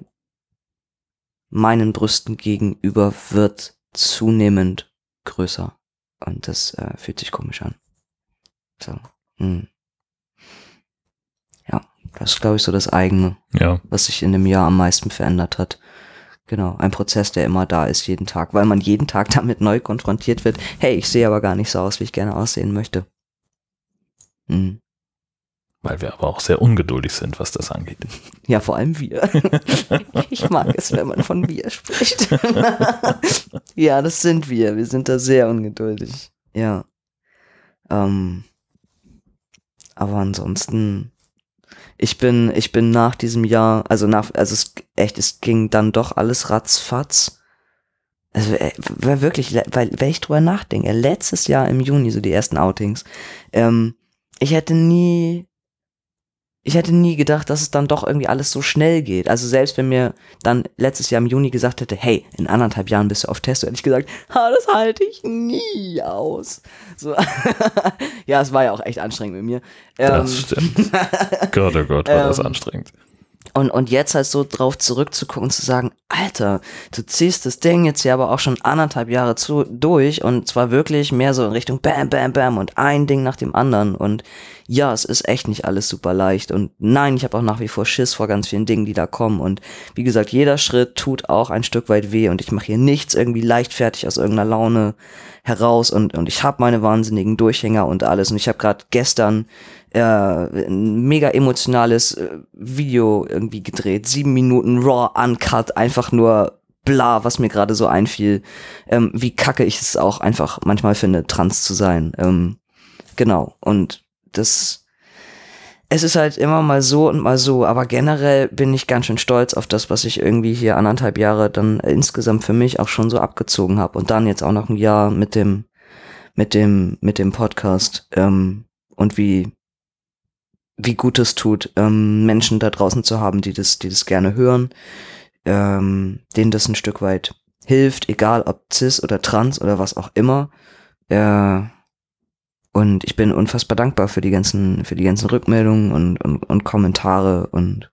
meinen Brüsten gegenüber wird zunehmend größer. Und das äh, fühlt sich komisch an. So. Hm. Ja, das ist, glaube ich, so das eigene, Ja. was sich in dem Jahr am meisten verändert hat. Genau, ein Prozess, der immer da ist, jeden Tag, weil man jeden Tag damit neu konfrontiert wird. Hey, ich sehe aber gar nicht so aus, wie ich gerne aussehen möchte. Hm. Weil wir aber auch sehr ungeduldig sind, was das angeht. Ja, vor allem wir. ich mag es, wenn man von wir spricht. ja, das sind wir. Wir sind da sehr ungeduldig. Ja. Ähm, aber ansonsten, ich bin, ich bin nach diesem Jahr, also nach, also es echt, es ging dann doch alles ratzfatz. Also äh, war wirklich, weil, wenn ich drüber nachdenke, letztes Jahr im Juni, so die ersten Outings, ähm, ich hätte nie ich hätte nie gedacht, dass es dann doch irgendwie alles so schnell geht. Also selbst wenn mir dann letztes Jahr im Juni gesagt hätte, hey, in anderthalb Jahren bist du auf Testo, hätte ich gesagt, ha, das halte ich nie aus. So. ja, es war ja auch echt anstrengend mit mir. Das Ähm, stimmt. Gott, oh Gott, war das Ähm, anstrengend. und, und jetzt halt so drauf zurückzugucken und zu sagen, Alter, du ziehst das Ding jetzt ja aber auch schon anderthalb Jahre zu, durch und zwar wirklich mehr so in Richtung Bam, Bam, Bam und ein Ding nach dem anderen und ja, es ist echt nicht alles super leicht und nein, ich habe auch nach wie vor Schiss vor ganz vielen Dingen, die da kommen und wie gesagt, jeder Schritt tut auch ein Stück weit weh und ich mache hier nichts irgendwie leichtfertig aus irgendeiner Laune heraus und, und ich habe meine wahnsinnigen Durchhänger und alles und ich habe gerade gestern äh, ein mega emotionales äh, Video irgendwie gedreht. Sieben Minuten raw, uncut, einfach nur bla, was mir gerade so einfiel. Ähm, wie kacke ich es auch einfach manchmal finde, trans zu sein. Ähm, genau. Und das, es ist halt immer mal so und mal so, aber generell bin ich ganz schön stolz auf das, was ich irgendwie hier anderthalb Jahre dann insgesamt für mich auch schon so abgezogen habe. Und dann jetzt auch noch ein Jahr mit dem, mit dem, mit dem Podcast. Ähm, und wie, wie gut es tut, ähm, Menschen da draußen zu haben, die das, die das gerne hören, ähm, denen das ein Stück weit hilft, egal ob cis oder trans oder was auch immer. Äh, und ich bin unfassbar dankbar für die ganzen, für die ganzen Rückmeldungen und, und, und Kommentare und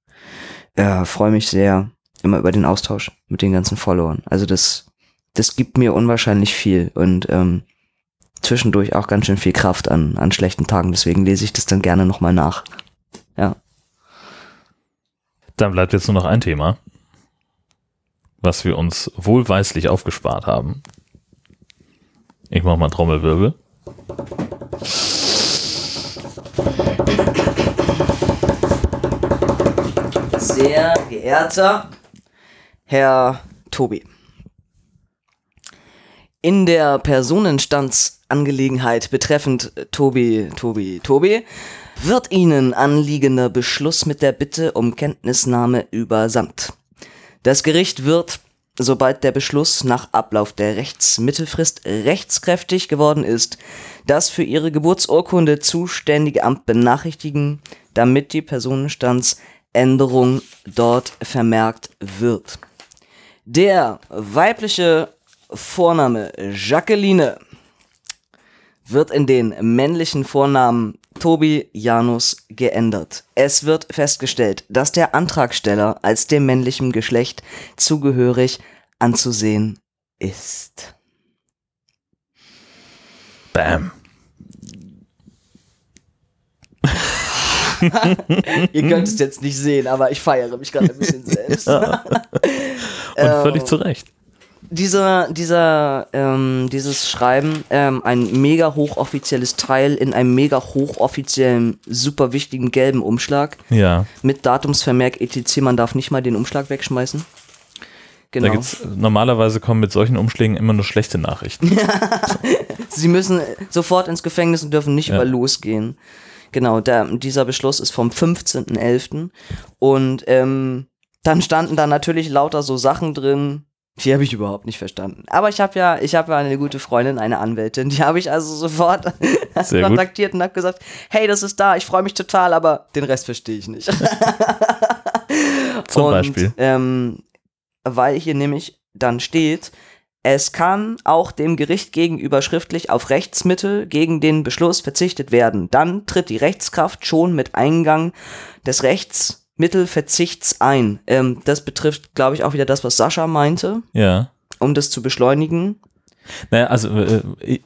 äh, freue mich sehr immer über den Austausch mit den ganzen Followern. Also das, das gibt mir unwahrscheinlich viel und ähm, zwischendurch auch ganz schön viel Kraft an, an schlechten Tagen. Deswegen lese ich das dann gerne nochmal nach. Ja. Dann bleibt jetzt nur noch ein Thema, was wir uns wohlweislich aufgespart haben. Ich mache mal Trommelwirbel. Sehr geehrter Herr Tobi. In der Personenstandsangelegenheit betreffend Tobi, Tobi, Tobi wird Ihnen anliegender Beschluss mit der Bitte um Kenntnisnahme übersandt. Das Gericht wird, sobald der Beschluss nach Ablauf der Rechtsmittelfrist rechtskräftig geworden ist, das für Ihre Geburtsurkunde zuständige Amt benachrichtigen, damit die Personenstandsänderung dort vermerkt wird. Der weibliche Vorname Jacqueline wird in den männlichen Vornamen Tobi Janus geändert. Es wird festgestellt, dass der Antragsteller als dem männlichen Geschlecht zugehörig anzusehen ist. Bam. Ihr könnt es jetzt nicht sehen, aber ich feiere mich gerade ein bisschen selbst. Und völlig zu Recht. Dieser, dieser, ähm, dieses Schreiben, ähm, ein mega hochoffizielles Teil in einem mega hochoffiziellen, super wichtigen gelben Umschlag Ja. mit Datumsvermerk etc. Man darf nicht mal den Umschlag wegschmeißen. Da Genau. gibt's, normalerweise kommen mit solchen Umschlägen immer nur schlechte Nachrichten. Sie müssen sofort ins Gefängnis und dürfen nicht Ja. über losgehen. Genau, der, dieser Beschluss ist vom 15.11. Und ähm, dann standen da natürlich lauter so Sachen drin, die habe ich überhaupt nicht verstanden. Aber ich habe ja, ich habe ja eine gute Freundin, eine Anwältin, die habe ich also sofort kontaktiert und habe gesagt, hey, das ist da, ich freue mich total, aber den Rest verstehe ich nicht. Zum und, Beispiel. Ähm, weil hier nämlich dann steht, es kann auch dem Gericht gegenüber schriftlich auf Rechtsmittel gegen den Beschluss verzichtet werden. Dann tritt die Rechtskraft schon mit Eingang des Rechtsmittelverzichts ein. Ähm, das betrifft, glaube ich, auch wieder das, was Sascha meinte, Ja. um das zu beschleunigen. Naja, also äh, ich,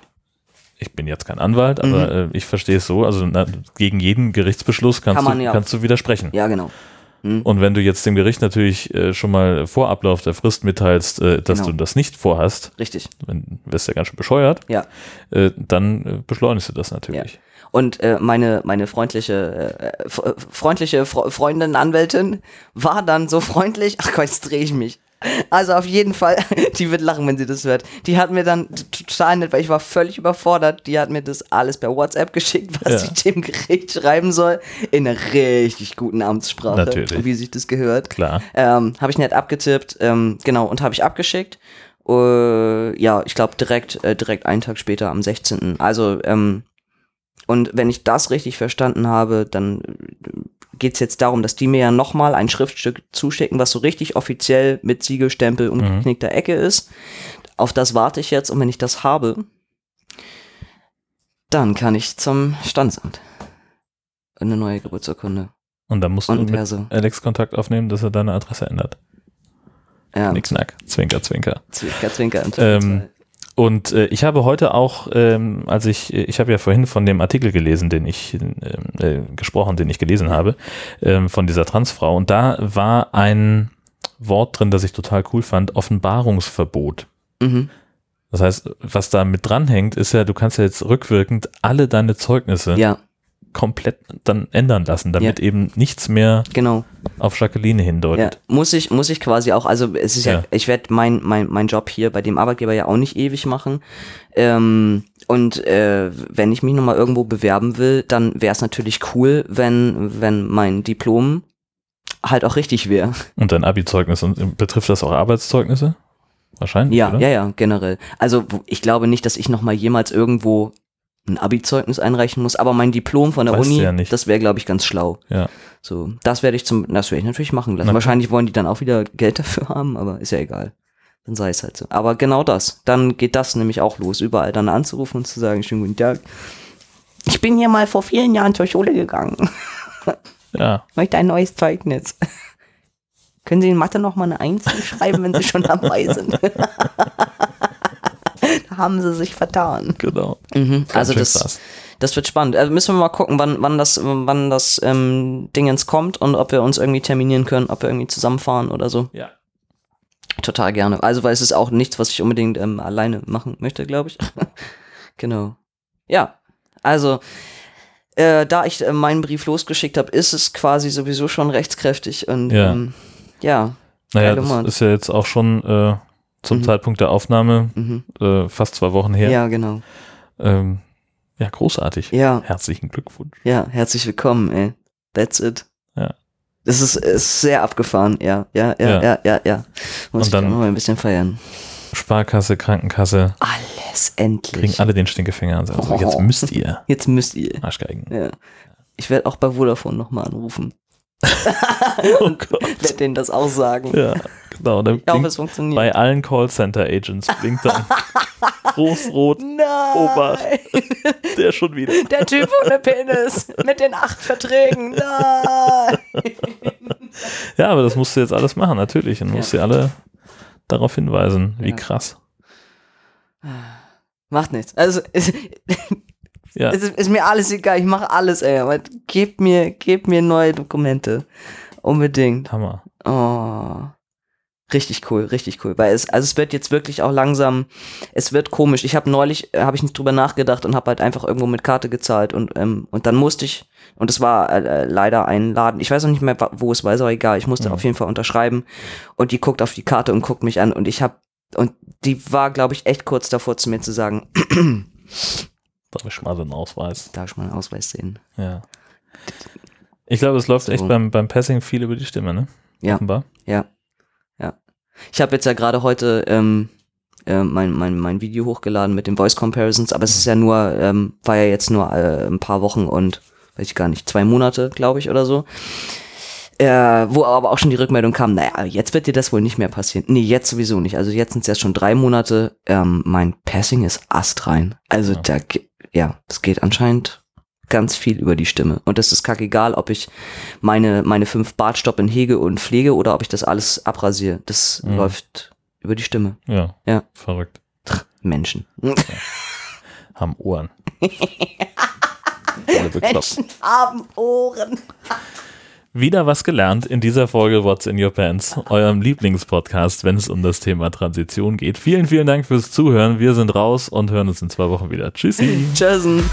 ich bin jetzt kein Anwalt, aber äh, ich verstehe es so, also na, gegen jeden Gerichtsbeschluss kannst, Kann man du, ja. kannst du widersprechen. Ja, genau. Und wenn du jetzt dem Gericht natürlich äh, schon mal vor Ablauf der Frist mitteilst, äh, dass Genau. du das nicht vorhast, Richtig. dann wirst du ja ganz schön bescheuert, Ja. äh, dann äh, beschleunigst du das natürlich. Und äh, meine, meine freundliche, äh, äh, freundliche Fre Freundin, Anwältin war dann so freundlich. Ach Gott, jetzt drehe ich mich. Also auf jeden Fall, die wird lachen, wenn sie das hört. Die hat mir dann total nett, weil ich war völlig überfordert. Die hat mir das alles per WhatsApp geschickt, was Ja. ich dem Gericht schreiben soll. In einer richtig guten Amtssprache. Natürlich. Wie sich das gehört. Klar. Ähm, habe ich nett abgetippt, ähm, genau, und habe ich abgeschickt. Äh, ja, ich glaube direkt, äh, direkt einen Tag später am 16. Also, ähm, und wenn ich das richtig verstanden habe, dann geht es jetzt darum, dass die mir ja nochmal ein Schriftstück zuschicken, was so richtig offiziell mit Siegelstempel und Mhm. Ecke ist. Auf das warte ich jetzt und wenn ich das habe, dann kann ich zum Standesamt. Eine neue Geburtsurkunde. Und dann musst Und du mit. Alex Kontakt aufnehmen, dass er deine Adresse ändert. Ja, Knick-Knack, Zwinker, Zwinker. Zwinker, Zwinker. im Ähm. Und äh, ich habe heute auch, ähm, als ich, ich habe ja vorhin von dem Artikel gelesen, den ich ähm, äh, gesprochen, den ich gelesen habe, ähm, von dieser Transfrau. Und da war ein Wort drin, das ich total cool fand, Offenbarungsverbot. Mhm. Das heißt, was da mit dranhängt, ist ja, du kannst ja jetzt rückwirkend alle deine Zeugnisse Ja, komplett dann ändern lassen, damit eben nichts mehr genau. auf Jacqueline Ja, hindeutet. muss ich, muss ich quasi auch, also es ist ja, Ja. ich werde mein, mein, mein Job hier bei dem Arbeitgeber ja auch nicht ewig machen. Ähm, und äh, wenn ich mich nochmal irgendwo bewerben will, dann wäre es natürlich cool, wenn, wenn mein Diplom halt auch richtig wäre. Und dein Abi-Zeugnis, und betrifft das auch Arbeitszeugnisse? Wahrscheinlich, Ja, oder? ja, ja, generell. Also ich glaube nicht, dass ich nochmal jemals irgendwo ein Abi-Zeugnis einreichen muss, aber mein Diplom von der Weißt Uni, ja das wäre, glaube ich, ganz schlau. Ja. So, das werde ich zum, das werde ich natürlich machen lassen. Na. Wahrscheinlich wollen die dann auch wieder Geld dafür haben, aber ist ja egal. Dann sei es halt so. Aber genau das. Dann geht das nämlich auch los, überall dann anzurufen und zu sagen, schönen guten Tag. Ich bin hier mal vor vielen Jahren zur Schule gegangen. Ja, Möchte ein neues Zeugnis. Können Sie in Mathe noch mal eine Eins schreiben, wenn Sie schon dabei sind? da haben Sie sich vertan. genau. Mhm. Also das, krass. das wird spannend. Also müssen wir mal gucken, wann, wann das, wann das ähm, Dingens kommt und ob wir uns irgendwie terminieren können, ob wir irgendwie zusammenfahren oder so. Ja. Total gerne. Also, weil es ist auch nichts, was ich unbedingt ähm, alleine machen möchte, glaube ich. genau. Ja, also, äh, da ich äh, meinen Brief losgeschickt habe, ist es quasi sowieso schon rechtskräftig und Ja. ähm, ja. Naja, das ist ja jetzt auch schon äh, zum Mhm. Zeitpunkt der Aufnahme Mhm. äh, fast zwei Wochen her. Ja, genau. Ähm, ja, großartig. Ja, Herzlichen Glückwunsch. ja, herzlich willkommen, ey. That's it. Ja. Das ist, ist sehr abgefahren, ja, ja, ja, Ja. ja, ja, ja. Muss Und ich dann- mal ein bisschen feiern. Sparkasse, Krankenkasse, Alles endlich. kriegen alle den Stinkefinger und sagen, so, jetzt Oh. müsst ihr Jetzt müsst ihr. Arschgeigen. Ja. Ich werde auch bei Vodafone nochmal anrufen. Oh Gott. Werde denen das auch sagen. Ja, genau. Dann Ich blinkt es funktioniert. bei allen Callcenter-Agents blinkt dann groß-rot, Nein! Obacht. der schon wieder. Der Typ ohne Penis mit den acht Verträgen. Nein! Ja, aber das musst du jetzt alles machen, natürlich. Und musst sie alle darauf hinweisen. Wie Ja. krass. Macht nichts. Also, Ja, es ist, ist mir alles egal. Ich mache alles, ey. Aber gebt mir, gebt mir neue Dokumente. Unbedingt. Hammer. Oh. Richtig cool, richtig cool. Weil es, also es wird jetzt wirklich auch langsam, es wird komisch. Ich habe neulich, habe ich nicht drüber nachgedacht und habe halt einfach irgendwo mit Karte gezahlt und, ähm, und dann musste ich, und es war äh, äh, leider ein Laden, ich weiß auch nicht mehr, wo es war, ist auch egal, ich musste Mhm. auf jeden Fall unterschreiben und die guckt auf die Karte und guckt mich an und ich habe, und die war, glaube ich, echt kurz davor zu mir zu sagen, Darf ich mal so einen Ausweis? darf ich mal einen Ausweis sehen? Ja. Ich glaube, es läuft So. echt beim, beim Passing viel über die Stimme, ne? Ja. Offenbar. Ja, ja. Ich habe jetzt ja gerade heute ähm, äh, mein, mein, mein Video hochgeladen mit den Voice Comparisons, aber es ist ja nur, ähm, war ja jetzt nur äh, ein paar Wochen und weiß ich gar nicht, zwei Monate, glaube ich, oder so. Äh, wo aber auch schon die Rückmeldung kam, naja, jetzt wird dir das wohl nicht mehr passieren. Nee, jetzt sowieso nicht. Also jetzt sind es ja schon drei Monate. Ähm, mein Passing ist astrein. Also Ja. da, ja, das geht anscheinend ganz viel über die Stimme. Und das ist kackegal, ob ich meine, meine fünf Bartstoppen hege und pflege oder ob ich das alles abrasiere. Das Mhm. läuft über die Stimme. Ja. Ja. Verrückt. Menschen. Haben Ohren. Alle bekloppt. haben Ohren. Wieder was gelernt in dieser Folge What's in Your Pants, eurem Lieblingspodcast, wenn es um das Thema Transition geht. Vielen, vielen Dank fürs Zuhören. Wir sind raus und hören uns in zwei Wochen wieder. Tschüssi. Tschüssen.